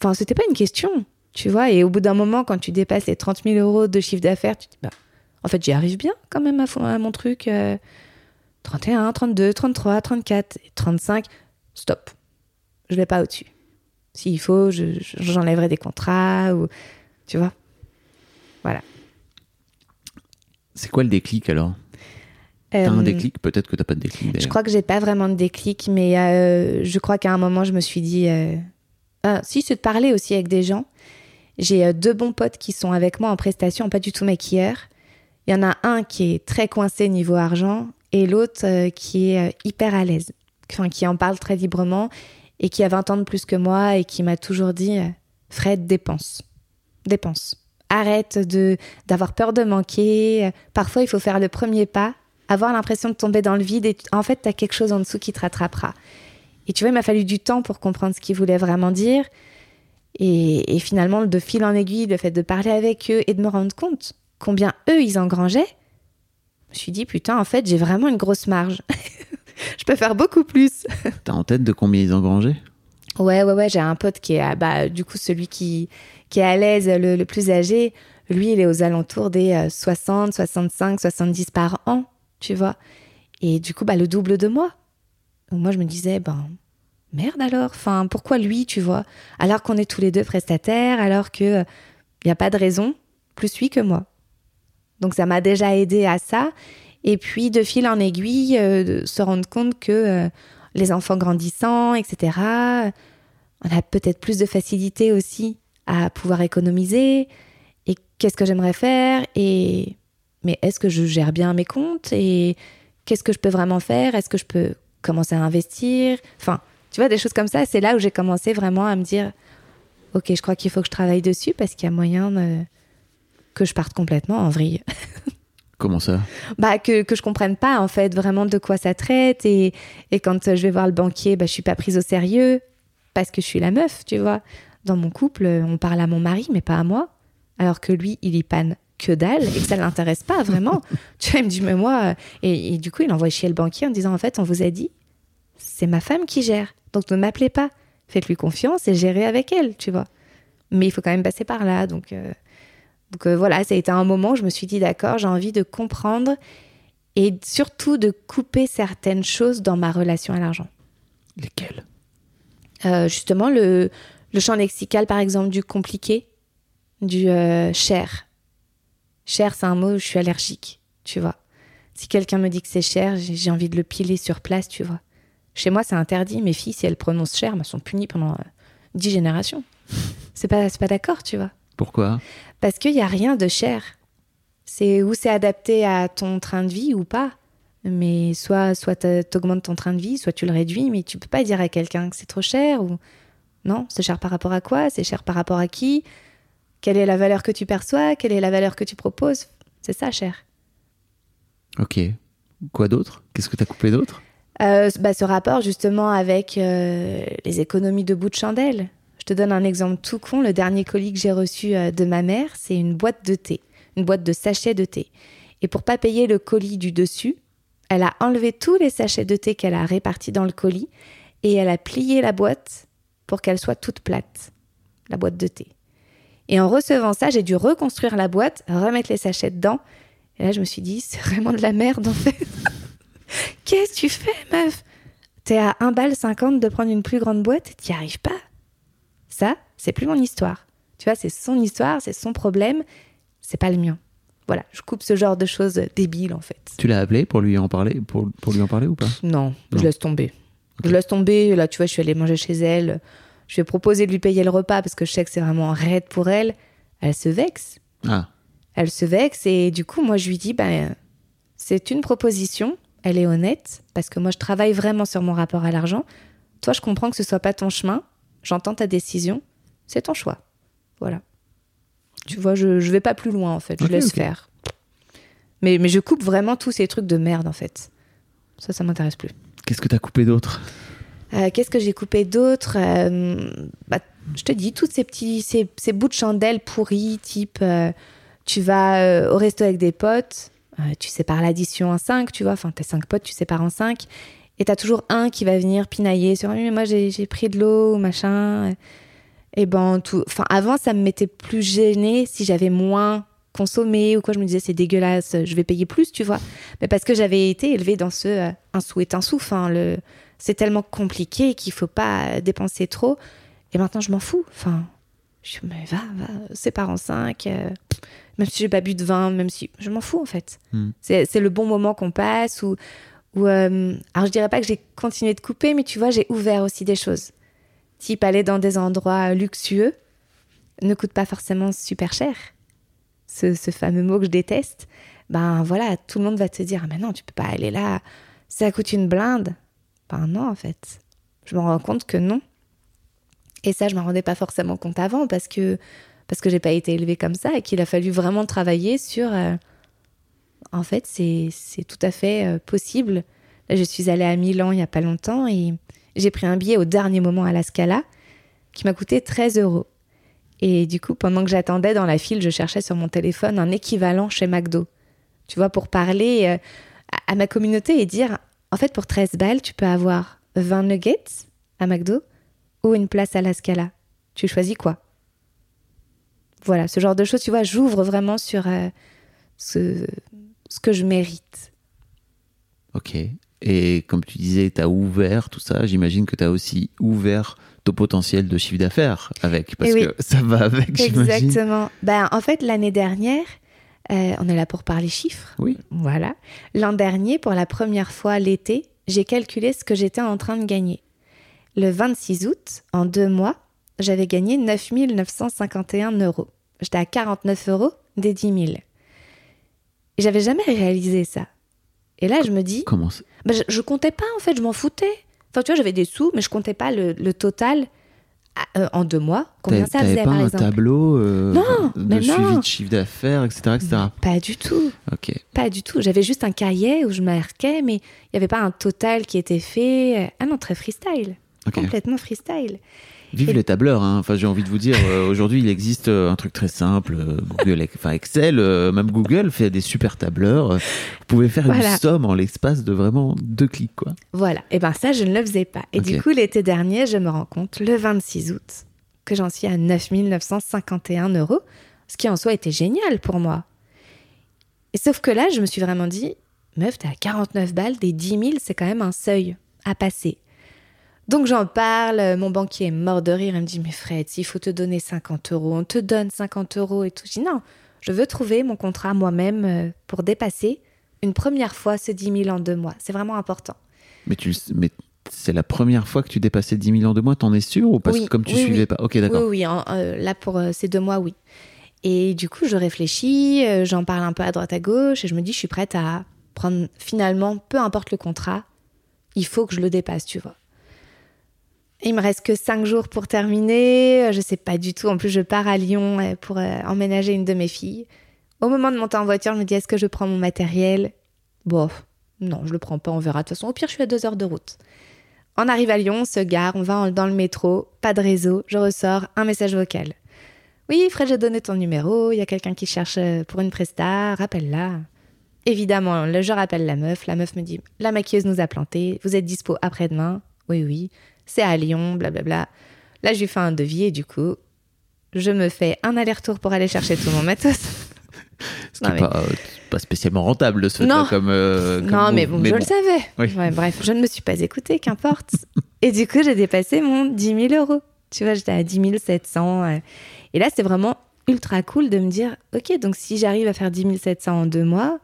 Enfin, c'était pas une question, tu vois. Et au bout d'un moment, quand tu dépasses les 30 000 euros de chiffre d'affaires, tu te dis, bah, en fait, j'y arrive bien quand même à, à mon truc. euh, 31, 32, 33, 34, et 35, stop. Je vais pas au-dessus. S'il faut, je- je- j'enlèverai des contrats ou. Tu vois C'est quoi le déclic alors? T'as un Euh, déclic? Peut-être que t'as pas de déclic. Je crois que j'ai pas vraiment de déclic, mais euh, je crois qu'à un moment, je me suis dit. euh, Ah, si, c'est de parler aussi avec des gens. J'ai euh, deux bons potes qui sont avec moi en prestation, pas du tout maquilleurs. Il y en a un qui est très coincé niveau argent et l'autre euh, qui est euh, hyper à l'aise, enfin, qui en parle très librement et qui a 20 ans de plus que moi et qui m'a toujours dit euh, Fred, dépense. Dépense. Arrête de d'avoir peur de manquer. Parfois, il faut faire le premier pas, avoir l'impression de tomber dans le vide et en fait, tu as quelque chose en dessous qui te rattrapera. Et tu vois, il m'a fallu du temps pour comprendre ce qu'il voulait vraiment dire. Et, et finalement, de fil en aiguille, le fait de parler avec eux et de me rendre compte combien eux, ils engrangeaient, je me suis dit, putain, en fait, j'ai vraiment une grosse marge. je peux faire beaucoup plus. T'as en tête de combien ils engrangeaient Ouais, ouais, ouais, j'ai un pote qui est, ah, bah, du coup, celui qui, qui est à l'aise, le, le plus âgé, lui, il est aux alentours des euh, 60, 65, 70 par an, tu vois. Et du coup, bah, le double de moi. Donc moi, je me disais, ben, merde alors, enfin, pourquoi lui, tu vois? Alors qu'on est tous les deux prestataires, alors que il n'y a pas de raison, plus lui que moi. Donc ça m'a déjà aidé à ça. Et puis, de fil en aiguille, euh, se rendre compte que euh, les enfants grandissant, etc., on a peut-être plus de facilité aussi à pouvoir économiser. Et qu'est-ce que j'aimerais faire? Et mais est-ce que je gère bien mes comptes? Et qu'est-ce que je peux vraiment faire? Est-ce que je peux commencer à investir? Enfin, tu vois, des choses comme ça. C'est là où j'ai commencé vraiment à me dire, ok, je crois qu'il faut que je travaille dessus parce qu'il y a moyen de- que je parte complètement en vrille. Comment ça? Bah que, que je comprenne pas en fait vraiment de quoi ça traite. Et, et quand euh, je vais voir le banquier bah je suis pas prise au sérieux parce que je suis la meuf tu vois. Dans mon couple euh, on parle à mon mari mais pas à moi. Alors que lui il y panne que dalle et que ça l'intéresse pas vraiment. Tu vois il me dit mais moi euh, et, et du coup il envoie chier le banquier en disant en fait on vous a dit c'est ma femme qui gère. Donc ne m'appelez pas. Faites-lui confiance et gérez avec elle tu vois. Mais il faut quand même passer par là donc euh, donc euh, voilà, ça a été un moment où je me suis dit d'accord, j'ai envie de comprendre et surtout de couper certaines choses dans ma relation à l'argent. Lesquels Euh, justement, le, le champ lexical, par exemple, du compliqué, du euh, cher. Cher, c'est un mot où je suis allergique, tu vois. Si quelqu'un me dit que c'est cher, j'ai envie de le piler sur place, tu vois. Chez moi, c'est interdit. Mes filles, si elles prononcent cher, elles sont punies pendant dix générations. C'est pas, c'est pas d'accord, tu vois. Pourquoi? Parce qu'il n'y a rien de cher. C'est où c'est adapté à ton train de vie ou pas. Mais soit, soit tu augmentes ton train de vie, soit tu le réduis, mais tu peux pas dire à quelqu'un que c'est trop cher ou non, c'est cher par rapport à quoi? C'est cher par rapport à qui? Quelle est la valeur que tu perçois? Quelle est la valeur que tu proposes? C'est ça, cher. Ok. Quoi d'autre? Qu'est-ce que t'as coupé d'autre? Euh, bah, ce rapport justement avec euh, les économies de bout de chandelle. Je te donne un exemple tout con. Le dernier colis que j'ai reçu euh, de ma mère, c'est une boîte de thé, une boîte de sachets de thé. Et pour pas payer le colis du dessus, elle a enlevé tous les sachets de thé qu'elle a répartis dans le colis et elle a plié la boîte pour qu'elle soit toute plate, la boîte de thé. Et en recevant ça, j'ai dû reconstruire la boîte, remettre les sachets dedans. Et là, je me suis dit, c'est vraiment de la merde en fait. Qu'est-ce que tu fais, meuf? T'es à 1 balle 50 de prendre une plus grande boîte? T'y arrives pas? Ça, c'est plus mon histoire. Tu vois, c'est son histoire, c'est son problème, c'est pas le mien. Voilà, je coupe ce genre de choses débiles en fait. Tu l'as appelé pour lui en parler pour, pour lui en parler ou pas? Non, Non. je laisse tomber. Je laisse tomber. Là, tu vois, je suis allée manger chez elle. Je vais proposer de lui payer le repas parce que je sais que c'est vraiment raide pour elle. Elle se vexe. Ah, Elle se vexe et du coup, moi, je lui dis, ben, c'est une proposition. Elle est honnête parce que moi, je travaille vraiment sur mon rapport à l'argent. Toi, je comprends que ce soit pas ton chemin. J'entends ta décision. C'est ton choix. Voilà. Tu vois, je, je vais pas plus loin en fait. Je laisse faire. Mais, mais je coupe vraiment tous ces trucs de merde en fait. Ça, ça m'intéresse plus. qu'est-ce que t'as coupé d'autre? Euh, Qu'est-ce que j'ai coupé d'autre? Euh, bah, Je te dis, tous ces petits, ces, ces bouts de chandelle pourris, type euh, tu vas au resto avec des potes, tu sépares l'addition en 5, tu vois, enfin tes 5 potes, tu sépares en 5, et t'as toujours un qui va venir pinailler sur mais moi j'ai pris de l'eau, machin. Et ben, tout. Enfin, avant, ça me mettait plus gênée si j'avais moins consommé ou quoi. Je me disais, c'est dégueulasse, je vais payer plus, tu vois. Mais parce que j'avais été élevée dans ce euh, un sou est un sou. Enfin, le... c'est tellement compliqué qu'il faut pas dépenser trop. Et maintenant, je m'en fous. Enfin, je me mais va, va, sépare en 5. même si j'ai pas bu de vin, même si. Je m'en fous, en fait. C'est c'est le bon moment qu'on passe. Ou, euh, alors, je dirais pas que j'ai continué de couper, mais tu vois, j'ai ouvert aussi des choses. Type aller dans des endroits luxueux ne coûte pas forcément super cher. Ce, ce fameux mot que je déteste. Ben voilà, tout le monde va te dire mais non, tu peux pas aller là, ça coûte une blinde. Ben non, en fait. Je me rends compte que non. Et ça, je m'en rendais pas forcément compte avant parce que parce que j'ai pas été élevée comme ça et qu'il a fallu vraiment travailler sur. euh, en fait, c'est tout à fait euh, possible. Là, je suis allée à Milan il y a pas longtemps et j'ai pris un billet au dernier moment à la Scala qui m'a coûté 13 euros. Et du coup, pendant que j'attendais dans la file, je cherchais sur mon téléphone un équivalent chez McDo. Tu vois, pour parler euh, à- à ma communauté et dire en fait, pour 13 balles, tu peux avoir 20 nuggets à McDo ou une place à la Scala. Tu choisis quoi? Voilà, ce genre de choses, tu vois, j'ouvre vraiment sur euh, ce, ce que je mérite. Ok. Et comme tu disais, tu as ouvert tout ça. J'imagine que tu as aussi ouvert ton potentiel de chiffre d'affaires avec. Parce Eh oui. que ça va avec, j'imagine. Exactement. Ben, en fait, l'année dernière, euh, on est là pour parler chiffres. Oui. Voilà. L'an dernier, pour la première fois l'été, j'ai calculé ce que j'étais en train de gagner. Le 26 août, en deux mois, j'avais gagné 9 951 euros. J'étais à 49 euros des 10 000. Et j'avais jamais réalisé ça. Et là, je me dis, Comment c'est bah, je, je comptais pas en fait, je m'en foutais. Enfin, tu vois, j'avais des sous, mais je comptais pas le, le total à- euh, en deux mois. Combien ça faisait, pas par un exemple? tableau euh, Non, de mais suivi non. de chiffre d'affaires, etc. etc. Pas du tout. Ok. Pas du tout. J'avais juste un cahier où je marquais, mais il n'y avait pas un total qui était fait. Ah non, très freestyle. Complètement freestyle. Vive Et- les tableurs, hein. Enfin, j'ai envie de vous dire, euh, aujourd'hui, il existe euh, un truc très simple, euh, Google, enfin Excel, euh, même Google fait des super tableurs. Vous pouvez faire une somme en l'espace de vraiment deux clics, quoi. Voilà. Et ben ça, je ne le faisais pas. Et du coup, l'été dernier, je me rends compte, le 26 août, que j'en suis à 9 951 euros, ce qui en soi était génial pour moi. Et sauf que là, je me suis vraiment dit, meuf, t'es à 49 balles, des 10 000, c'est quand même un seuil à passer. Donc j'en parle, mon banquier est mort de rire, il me dit, mais Fred, s'il faut te donner 50 euros, on te donne 50 euros et tout. Je dis, non, je veux trouver mon contrat moi-même euh, pour dépasser une première fois ce 10 000 en deux mois. C'est vraiment important. Mais, tu, mais c'est la première fois que tu dépassais 10 000 en deux mois, t'en es sûr Ou parce Oui, que comme tu oui, suivais oui. pas? Ok, d'accord. Oui, oui, en- euh, là pour euh, ces deux mois, oui. Et du coup, je réfléchis, euh, j'en parle un peu à droite à gauche et je me dis, je suis prête à prendre finalement, peu importe le contrat, il faut que je le dépasse, tu vois. Il me reste que cinq jours pour terminer, euh, je sais pas du tout. En plus, je pars à Lyon euh, pour euh, emménager une de mes filles. Au moment de monter en voiture, je me dis, est-ce que je prends mon matériel? Bon, non, je le prends pas, on verra. De toute façon, au pire, je suis à deux heures de route. On arrive à Lyon, on se gare, on va dans le métro, pas de réseau, je ressors, un message vocal. Oui, Fred, j'ai donné ton numéro, il y a quelqu'un qui cherche pour une presta, rappelle-la. Évidemment, je rappelle la meuf, la meuf me dit La maquilleuse nous a planté, vous êtes dispo après-demain? Oui, oui, c'est à Lyon, blablabla. Là, je lui fais un devis et du coup, je me fais un aller-retour pour aller chercher tout mon matos. Ce qui n'est mais- pas, euh, pas spécialement rentable ce Non. comme, euh, comme non, mais bon, je le savais. Oui. Ouais, bref, je ne me suis pas écoutée, qu'importe. et du coup, j'ai dépassé mon 10 000 euros. Tu vois, j'étais à 10 700. euh. Et là, c'est vraiment ultra cool de me dire, OK, donc si j'arrive à faire 10 700 en deux mois,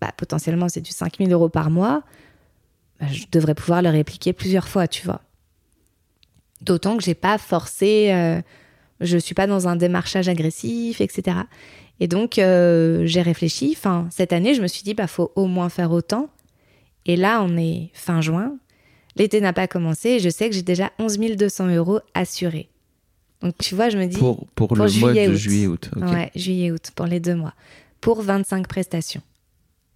bah, potentiellement, c'est du 5 000 euros par mois. Bah, je devrais pouvoir le répliquer plusieurs fois, tu vois. D'autant que j'ai pas forcé, euh, je suis pas dans un démarchage agressif, etc. Et donc, euh, j'ai réfléchi. Enfin, cette année, je me suis dit, bah, faut au moins faire autant. Et là, on est fin juin. L'été n'a pas commencé et je sais que j'ai déjà 11 200 euros assurés. Donc, tu vois, je me dis. Pour, pour, Pour le mois juillet, de août. juillet-août. ok. Ouais, juillet-août, pour les deux mois. Pour 25 prestations.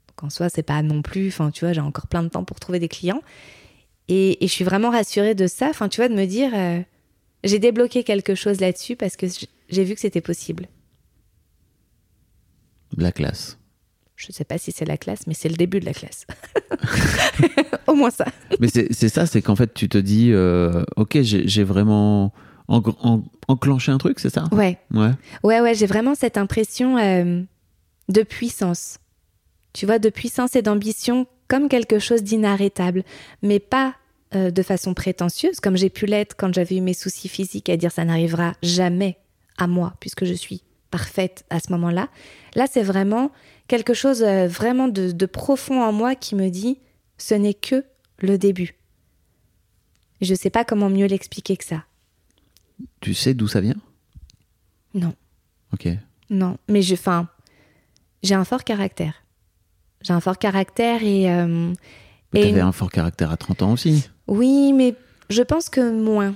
Donc, en soi, c'est pas non plus. Enfin, tu vois, j'ai encore plein de temps pour trouver des clients. Et, et je suis vraiment rassurée de ça. Enfin, tu vois, de me dire, euh, j'ai débloqué quelque chose là-dessus parce que j'ai vu que c'était possible. La classe. Je sais pas si c'est la classe, mais c'est le début de la classe. Au moins ça. Mais c'est ça, c'est qu'en fait, tu te dis, euh, ok, j'ai j'ai vraiment en- en- enclenché un truc, c'est ça? Ouais. Ouais. Ouais, ouais, j'ai vraiment cette impression euh, de puissance. Tu vois, de puissance et d'ambition comme quelque chose d'inarrêtable, mais pas euh, de façon prétentieuse, comme j'ai pu l'être quand j'avais eu mes soucis physiques, à dire ça n'arrivera jamais à moi, puisque je suis parfaite à ce moment-là. Là, c'est vraiment quelque chose euh, vraiment de, de profond en moi qui me dit, ce n'est que le début. Je sais pas comment mieux l'expliquer que ça. Tu sais d'où ça vient? Non. Ok. Non, mais enfin, j'ai un fort caractère. J'ai un fort caractère et, euh, et T'avais une- un fort caractère à 30 ans aussi. oui, mais je pense que moins,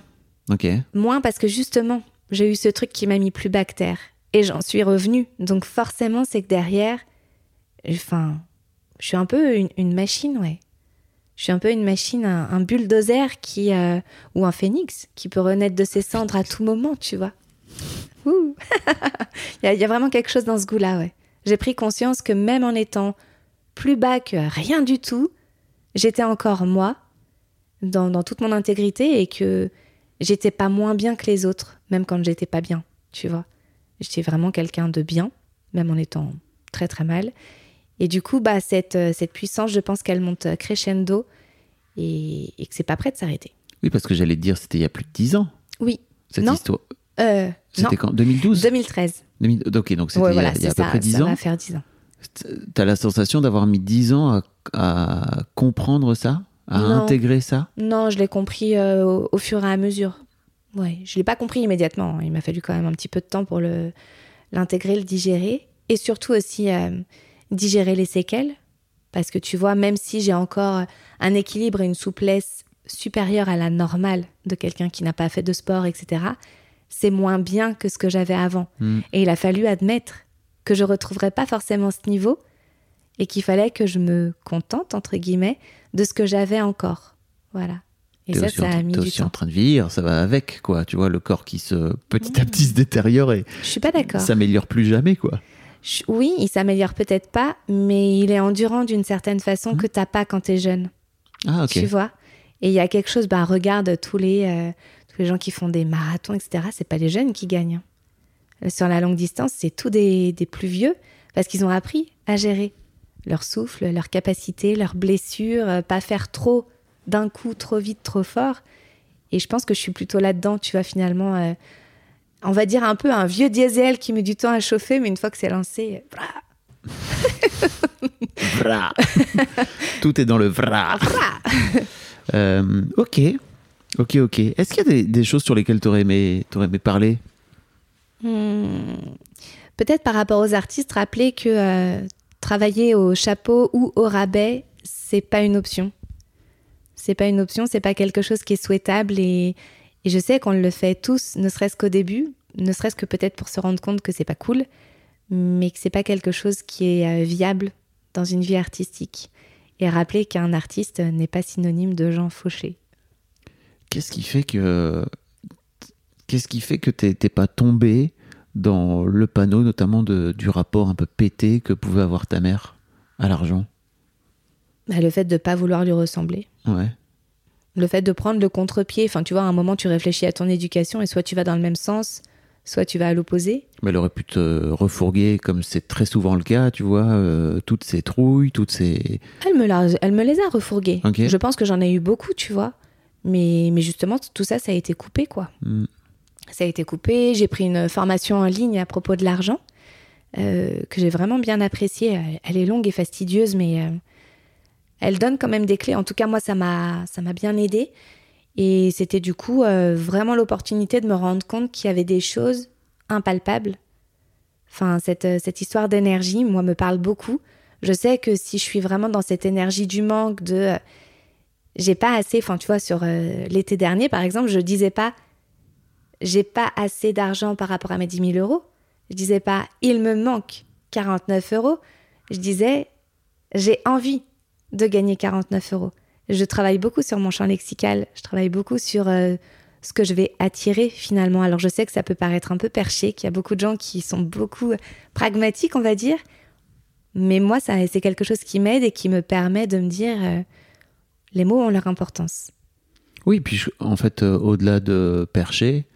Ok. moins parce que justement, j'ai eu ce truc qui m'a mis plus bactère et j'en suis revenue. Donc forcément, c'est que derrière, enfin, je suis un peu une, une machine, ouais. Je suis un peu une machine, un, un bulldozer qui euh, ou un phénix qui peut renaître de ses cendres à tout moment, tu vois. Ouh. il, y y a vraiment quelque chose dans ce goût-là, ouais. J'ai pris conscience que même en étant plus bas que rien du tout, j'étais encore moi, dans, dans toute mon intégrité, et que j'étais pas moins bien que les autres, même quand j'étais pas bien, tu vois. J'étais vraiment quelqu'un de bien, même en étant très très mal. Et du coup, bah, cette, euh, cette puissance, je pense qu'elle monte crescendo et, et que c'est pas prêt de s'arrêter. Oui, parce que j'allais te dire, c'était il y a plus de 10 ans, Oui. cette Non. histoire. Euh. C'était quand? 2012 2013. 2000 Ok, donc c'était Ouais, il y a, voilà, il y a à peu ça. près 10 ça ans. va faire 10 ans. T'as la sensation d'avoir mis 10 ans à, à comprendre ça, à Non. intégrer ça? Non, je l'ai compris euh, au, au fur et à mesure. Ouais, je l'ai pas compris immédiatement. Il m'a fallu quand même un petit peu de temps pour le l'intégrer, le digérer, et surtout aussi euh, digérer les séquelles, parce que tu vois, même si j'ai encore un équilibre et une souplesse supérieure à la normale de quelqu'un qui n'a pas fait de sport, etc., c'est moins bien que ce que j'avais avant. Mm. Et il a fallu admettre que je retrouverais pas forcément ce niveau et qu'il fallait que je me contente entre guillemets de ce que j'avais encore. Voilà. Et ça, aussi, ça a mis du aussi en train de vieillir, ça va avec, quoi. Tu vois, le corps qui se petit à petit se détériore et Je suis pas d'accord. s'améliore plus jamais, quoi. Je- Oui, il s'améliore peut-être pas, mais il est endurant d'une certaine façon que t'as pas quand t'es jeune. Ah, ok. Tu vois? Et il y a quelque chose, bah regarde tous les, euh, tous les gens qui font des marathons, etc. C'est pas les jeunes qui gagnent. Hein. Sur la longue distance, c'est tous des, des plus vieux parce qu'ils ont appris à gérer leur souffle, leur capacité, leurs blessures, euh, pas faire trop d'un coup, trop vite, trop fort. Et je pense que je suis plutôt là-dedans, tu vois, finalement. euh, on va dire un peu un vieux diesel qui met du temps à chauffer, mais une fois que c'est lancé, euh, Vra. Tout est dans le vra. Euh, ok. Ok, ok. Est-ce qu'il y a des, des choses sur lesquelles tu aurais aimé parler? Hmm. Peut-être par rapport aux artistes, rappeler que euh, travailler au chapeau ou au rabais, c'est pas une option. C'est pas une option, c'est pas quelque chose qui est souhaitable et, je sais qu'on le fait tous, ne serait-ce qu'au début, ne serait-ce que peut-être pour se rendre compte que c'est pas cool, mais que c'est pas quelque chose qui est euh, viable dans une vie artistique. Et rappeler qu'un artiste n'est pas synonyme de gens fauchés. Qu'est-ce qui fait que qu'est-ce qui fait que t'es pas tombé dans le panneau, notamment de, du rapport un peu pété que pouvait avoir ta mère à l'argent? Bah, le fait de pas vouloir lui ressembler. Ouais. Le fait de prendre le contre-pied, enfin tu vois, à un moment tu réfléchis à ton éducation et soit tu vas dans le même sens, soit tu vas à l'opposé. Mais elle aurait pu te refourguer, comme c'est très souvent le cas, tu vois, euh, toutes ces trouilles, toutes ces. Elle me, l'a- elle me les a refourgués. Ok. Je pense que j'en ai eu beaucoup, tu vois. Mais, mais justement, tout ça, ça a été coupé, quoi. Hmm. Ça a été coupé. J'ai pris une formation en ligne à propos de l'argent, euh, que j'ai vraiment bien appréciée. Elle- est longue et fastidieuse, mais euh, elle donne quand même des clés. En tout cas, moi, ça m'a, bien aidé. Et c'était du coup euh, vraiment l'opportunité de me rendre compte qu'il y avait des choses impalpables. Enfin, cette, cette histoire d'énergie, moi, me parle beaucoup. Je sais que si je suis vraiment dans cette énergie du manque, de j'ai pas assez, enfin, tu vois, sur l'été dernier, par exemple, je disais pas j'ai pas assez d'argent par rapport à mes 10 000 euros. Je disais pas il me manque 49 euros. Je disais j'ai envie de gagner 49 euros. Je travaille beaucoup sur mon champ lexical, je travaille beaucoup sur euh, ce que je vais attirer finalement. Alors je sais que ça peut paraître un peu perché, qu'il y a beaucoup de gens qui sont beaucoup pragmatiques, on va dire, mais moi, ça, c'est quelque chose qui m'aide et qui me permet de me dire euh, les mots ont leur importance. Oui, puis en fait, euh, au-delà de percher,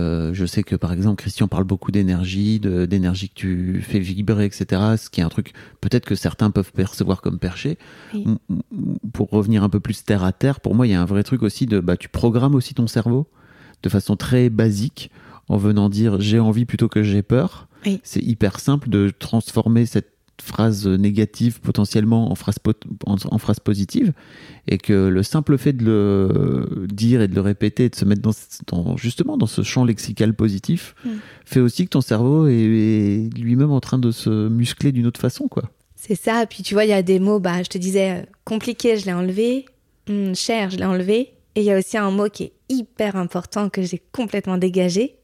euh, je sais que par exemple, Christian parle beaucoup d'énergie, d'énergie que tu fais vibrer, etc. Ce qui est un truc peut-être que certains peuvent percevoir comme perché. Oui. Pour revenir un peu plus terre à terre, pour moi, il y a un vrai truc aussi de bah, tu programmes aussi ton cerveau de façon très basique en venant dire j'ai envie plutôt que j'ai peur. Oui. C'est hyper simple de transformer cette phrase négative potentiellement en phrase, en, en phrase positive et que le simple fait de le dire et de le répéter et de se mettre dans, dans- justement dans ce champ lexical positif Mm. fait aussi que ton cerveau est, est lui-même en train de se muscler d'une autre façon quoi. C'est ça. Puis tu vois, il y a des mots, bah, je te disais, compliqué, je l'ai enlevé. Hum, cher, je l'ai enlevé. Et il y a aussi un mot qui est hyper important que j'ai complètement dégagé.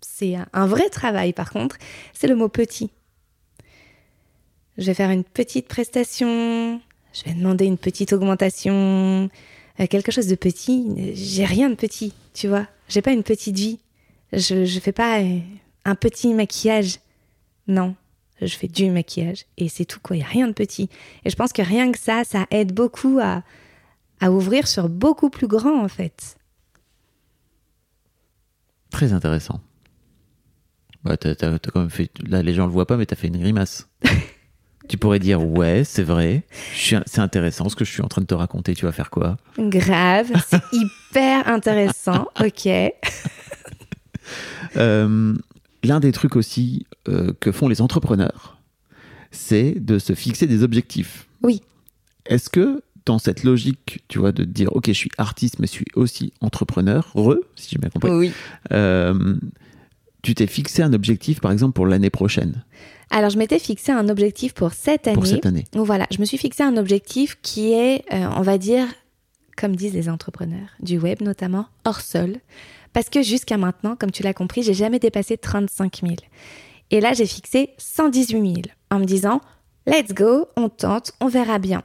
C'est un vrai travail par contre. C'est le mot petit. Je vais faire une petite prestation. Je vais demander une petite augmentation. euh, quelque chose de petit. J'ai rien de petit, tu vois. J'ai pas une petite vie. Je, je fais pas euh, un petit maquillage. Non je fais du maquillage et c'est tout quoi, il n'y a rien de petit. Et je pense que rien que ça, ça aide beaucoup à, à ouvrir sur beaucoup plus grand en fait. Très intéressant. Ouais, t'as- t'as quand même fait. Là, les gens le voient pas, mais t'as fait une grimace. tu pourrais dire ouais, c'est vrai. C'est intéressant ce que je suis en train de te raconter. Tu vas faire quoi? Grave, c'est hyper intéressant, ok. Euh, L'un des trucs aussi euh, que font les entrepreneurs, c'est de se fixer des objectifs. Oui. Est-ce que dans cette logique, tu vois, de dire, ok, je suis artiste, mais je suis aussi entrepreneur, heureux, si j'ai bien compris, Oui. euh, tu t'es fixé un objectif, par exemple, pour l'année prochaine, Alors je m'étais fixé un objectif pour cette année. pour cette année. Donc voilà, je me suis fixé un objectif qui est, euh, on va dire, comme disent les entrepreneurs, du web notamment, hors sol. Parce que jusqu'à maintenant, comme tu l'as compris, j'ai jamais dépassé 35 000. Et là, j'ai fixé 118 000 en me disant, let's go, on tente, on verra bien.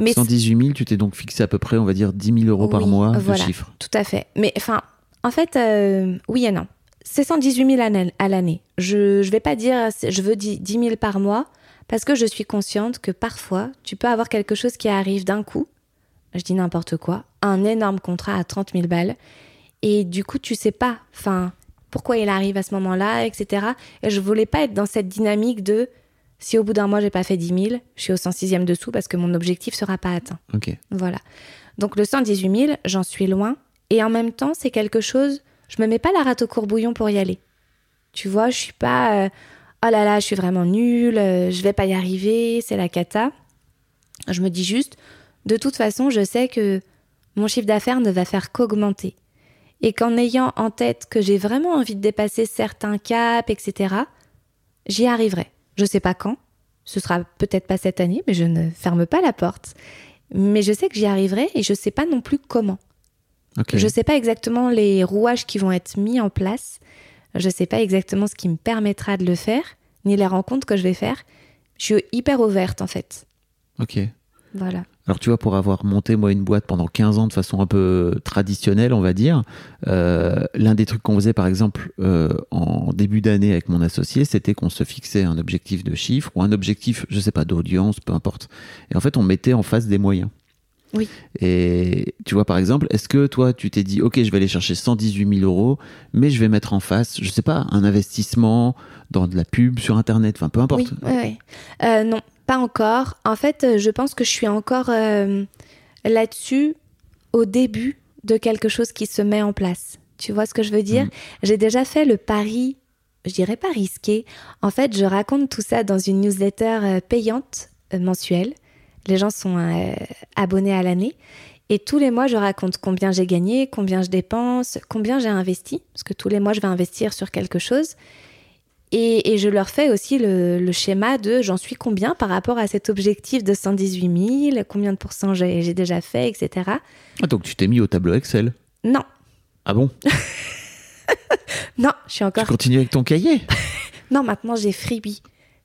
Mais 118 000, tu t'es donc fixé à peu près, on va dire, 10 000 euros par mois voilà. de chiffre. Tout à fait. Mais enfin, en fait, euh, oui et non. C'est 118 000 à l'année-. Je ne vais pas dire je veux 10 10 000 par mois parce que je suis consciente que parfois, tu peux avoir quelque chose qui arrive d'un coup. Je dis n'importe quoi. Un énorme contrat à 30 000 balles. Et du coup, tu sais pas, enfin, pourquoi il arrive à ce moment-là, etc. Et je voulais pas être dans cette dynamique de si au bout d'un mois, j'ai pas fait 10 000, je suis au 106e dessous parce que mon objectif sera pas atteint. Ok. Voilà. Donc le 118 000, j'en suis loin. Et en même temps, c'est quelque chose, je me mets pas la rate au courbouillon pour y aller. Tu vois, je suis pas, euh, oh là là, je suis vraiment nulle, euh, je vais pas y arriver, c'est la cata. Je me dis juste, de toute façon, je sais que mon chiffre d'affaires ne va faire qu'augmenter. Et qu'en ayant en tête que j'ai vraiment envie de dépasser certains caps, etc., j'y arriverai. Je sais pas quand, ce sera peut-être pas cette année, mais je ne ferme pas la porte. Mais je sais que j'y arriverai et je sais pas non plus comment. Je sais pas exactement les rouages qui vont être mis en place. Je sais pas exactement ce qui me permettra de le faire, ni les rencontres que je vais faire. Je suis hyper ouverte en fait. Ok. Voilà. Alors tu vois, pour avoir monté moi une boîte pendant 15 ans de façon un peu traditionnelle, on va dire, euh, l'un des trucs qu'on faisait par exemple euh, en début d'année avec mon associé, c'était qu'on se fixait un objectif de chiffre ou un objectif, je sais pas, d'audience, peu importe. Et en fait, on mettait en face des moyens. Oui. Et tu vois, par exemple, est-ce que toi, tu t'es dit, ok, je vais aller chercher 118 000 euros, mais je vais mettre en face, je sais pas, un investissement dans de la pub sur Internet, enfin peu importe. Oui. Euh, non, pas encore. En fait, euh, je pense que je suis encore euh, là-dessus au début de quelque chose qui se met en place. Tu vois ce que je veux dire? Mm. J'ai déjà fait le pari, je dirais pas risqué. En fait, je raconte tout ça dans une newsletter payante mensuelle. Les gens sont euh, abonnés à l'année. Et tous les mois, je raconte combien j'ai gagné, combien je dépense, combien j'ai investi. Parce que tous les mois, je vais investir sur quelque chose. Et, et je leur fais aussi le, le schéma de j'en suis combien par rapport à cet objectif de 118 000, combien de pourcents j'ai déjà fait, etc. Ah, donc tu t'es mis au tableau Excel? Non, Ah bon? Non, je suis Tu encore. continues avec ton cahier? Non, maintenant j'ai freebie.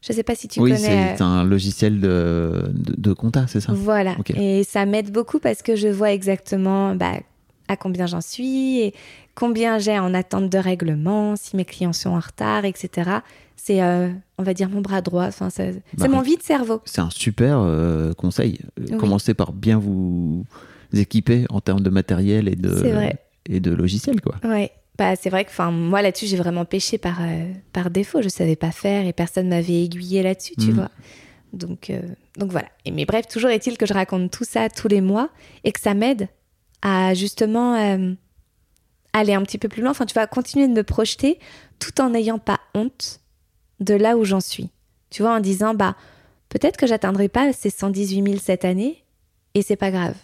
Je sais pas si tu oui, connais. c'est un logiciel de, de, de compta, c'est ça? Voilà. Et ça m'aide beaucoup parce que je vois exactement bah, à combien j'en suis et combien j'ai en attente de règlement, si mes clients sont en retard, etc. C'est, euh, on va dire, mon bras droit. Enfin, c'est Bah, mon vide cerveau. C'est un super euh, conseil. Euh, Oui. Commencez par bien vous équiper en termes de matériel et de, et de logiciel, quoi. Ouais. Bah, c'est vrai que enfin, moi là-dessus, j'ai vraiment péché par, euh, par défaut. Je savais pas faire et personne m'avait aiguillé là-dessus, tu Mhm. vois. Donc, euh, donc voilà. Et, mais bref, toujours est-il que je raconte tout ça tous les mois et que ça m'aide à justement euh, aller un petit peu plus loin. Enfin, tu vas continuer de me projeter tout en n'ayant pas honte de là où j'en suis. Tu vois, en disant, bah, peut-être que j'atteindrai pas ces 118 000 cette année et c'est pas grave.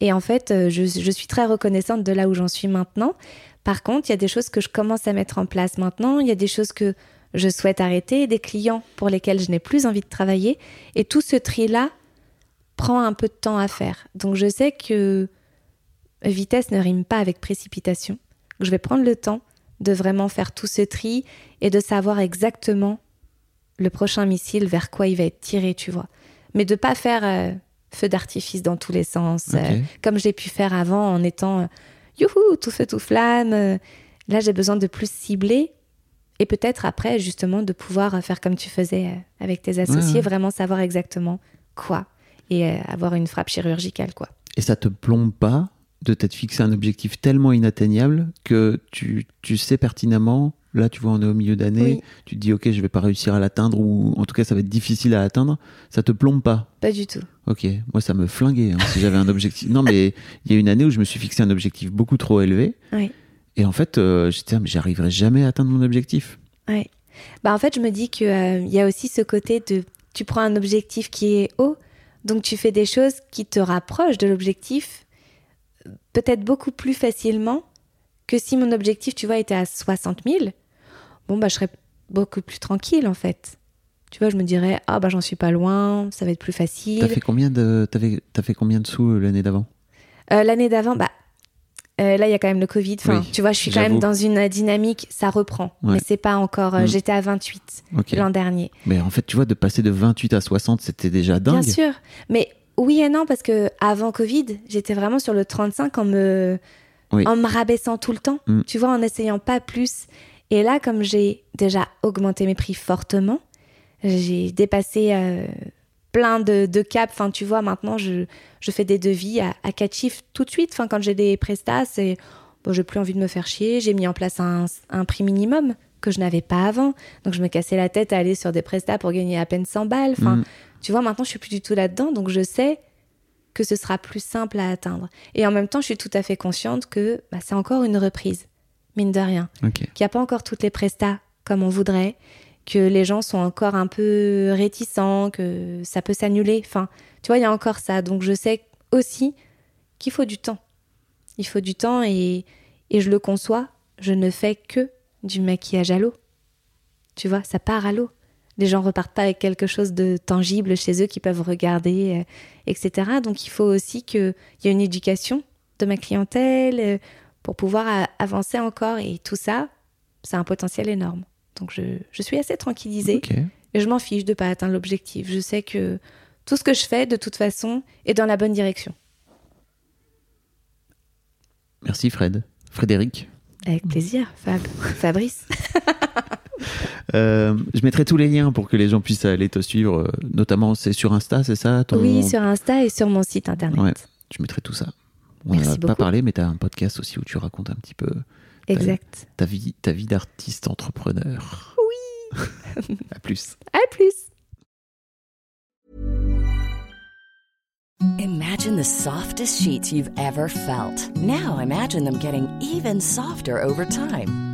Et en fait, euh, je, suis très reconnaissante de là où j'en suis maintenant. Par contre, il y a des choses que je commence à mettre en place maintenant. Il y a des choses que je souhaite arrêter, des clients pour lesquels je n'ai plus envie de travailler. Et tout ce tri-là prend un peu de temps à faire. Donc je sais que vitesse ne rime pas avec précipitation. Je vais prendre le temps de vraiment faire tout ce tri et de savoir exactement le prochain missile vers quoi il va être tiré, tu vois. Mais de pas faire euh, feu d'artifice dans tous les sens, euh, comme j'ai pu faire avant en étant euh, youhou, tout feu, tout flamme. euh, là, j'ai besoin de plus cibler et peut-être après, justement, de pouvoir faire comme tu faisais avec tes associés, ouais. vraiment savoir exactement quoi et avoir une frappe chirurgicale, quoi. Et ça te plombe pas de t'être fixé un objectif tellement inatteignable que tu, tu sais pertinemment, là tu vois on est au milieu d'année, Oui. tu te dis ok je vais pas réussir à l'atteindre ou en tout cas ça va être difficile à atteindre, ça te plombe pas? Pas du tout. Ok, moi ça me flinguait hein, si j'avais un objectif. Non mais il y a une année où je me suis fixé un objectif beaucoup trop élevé Oui. et en fait euh, j'étais ah, mais j'arriverai jamais à atteindre mon objectif. Ouais. Bah en fait, je me dis que euh, y a aussi ce côté de tu prends un objectif qui est haut, donc tu fais des choses qui te rapprochent de l'objectif peut-être beaucoup plus facilement que si mon objectif, tu vois, était à 60 000. Bon, bah je serais beaucoup plus tranquille en fait. Tu vois, je me dirais, ah bah j'en suis pas loin, ça va être plus T'as facile. fait combien de t'avais- t'as fait combien de sous euh, l'année d'avant? Euh, L'année d'avant, bah euh, là il y a quand même le Covid. Enfin, Oui, tu vois, je suis quand même dans une dynamique, ça reprend, Ouais. mais c'est pas encore. euh, Mm. J'étais à 28 Ok. l'an dernier. Mais en fait tu vois de passer de 28 à 60 c'était déjà dingue. Bien sûr, mais oui et non parce que avant Covid, j'étais vraiment sur le 35 en me Oui. en me rabaissant tout le temps. Mm. Tu vois, en essayant pas plus. Et là, comme j'ai déjà augmenté mes prix fortement, j'ai dépassé euh, plein de, de caps. Enfin, tu vois, maintenant, je, je fais des devis à, à quatre chiffres tout de suite. Enfin, quand j'ai des prestats, c'est bon, j'ai plus envie de me faire chier. J'ai mis en place un, un prix minimum que je n'avais pas avant. Donc, je me cassais la tête à aller sur des prestats pour gagner à peine 100 balles. Enfin, Mm. tu vois, maintenant, je suis plus du tout là-dedans. Donc, je sais que ce sera plus simple à atteindre. Et en même temps, je suis tout à fait consciente que bah, c'est encore une reprise, mine de rien Ok. qu'il n'y a pas encore toutes les prestats comme on voudrait, que les gens sont encore un peu réticents, que ça peut s'annuler. Enfin, tu vois, il y a encore ça. Donc je sais aussi qu'il faut du temps. Il faut du temps et, et je le conçois. Je ne fais que du maquillage à l'eau. Tu vois, ça part à l'eau. Les gens repartent pas avec quelque chose de tangible chez eux qu'ils peuvent regarder, euh, etc. Donc il faut aussi qu'il y ait une éducation de ma clientèle euh, pour pouvoir avancer encore. Et tout ça, c'est un potentiel énorme. Donc je, je suis assez tranquillisée et je m'en fiche de pas atteindre l'objectif. Je sais que tout ce que je fais, de toute façon, est dans la bonne direction. Merci Fred. Frédéric. Avec plaisir, Fab. Fabrice. Euh, je mettrai tous les liens pour que les gens puissent aller te suivre. euh, Notamment, c'est sur Insta, c'est ça ton- Oui, sur Insta et sur mon site internet. Ouais, je mettrai tout ça. On n'a pas parlé, mais tu as un podcast aussi où tu racontes un petit peu Exact. ta vie, ta vie d'artiste entrepreneur. Oui. à plus. À plus. Imagine the softest sheets you've ever felt. Now imagine them getting even softer over time.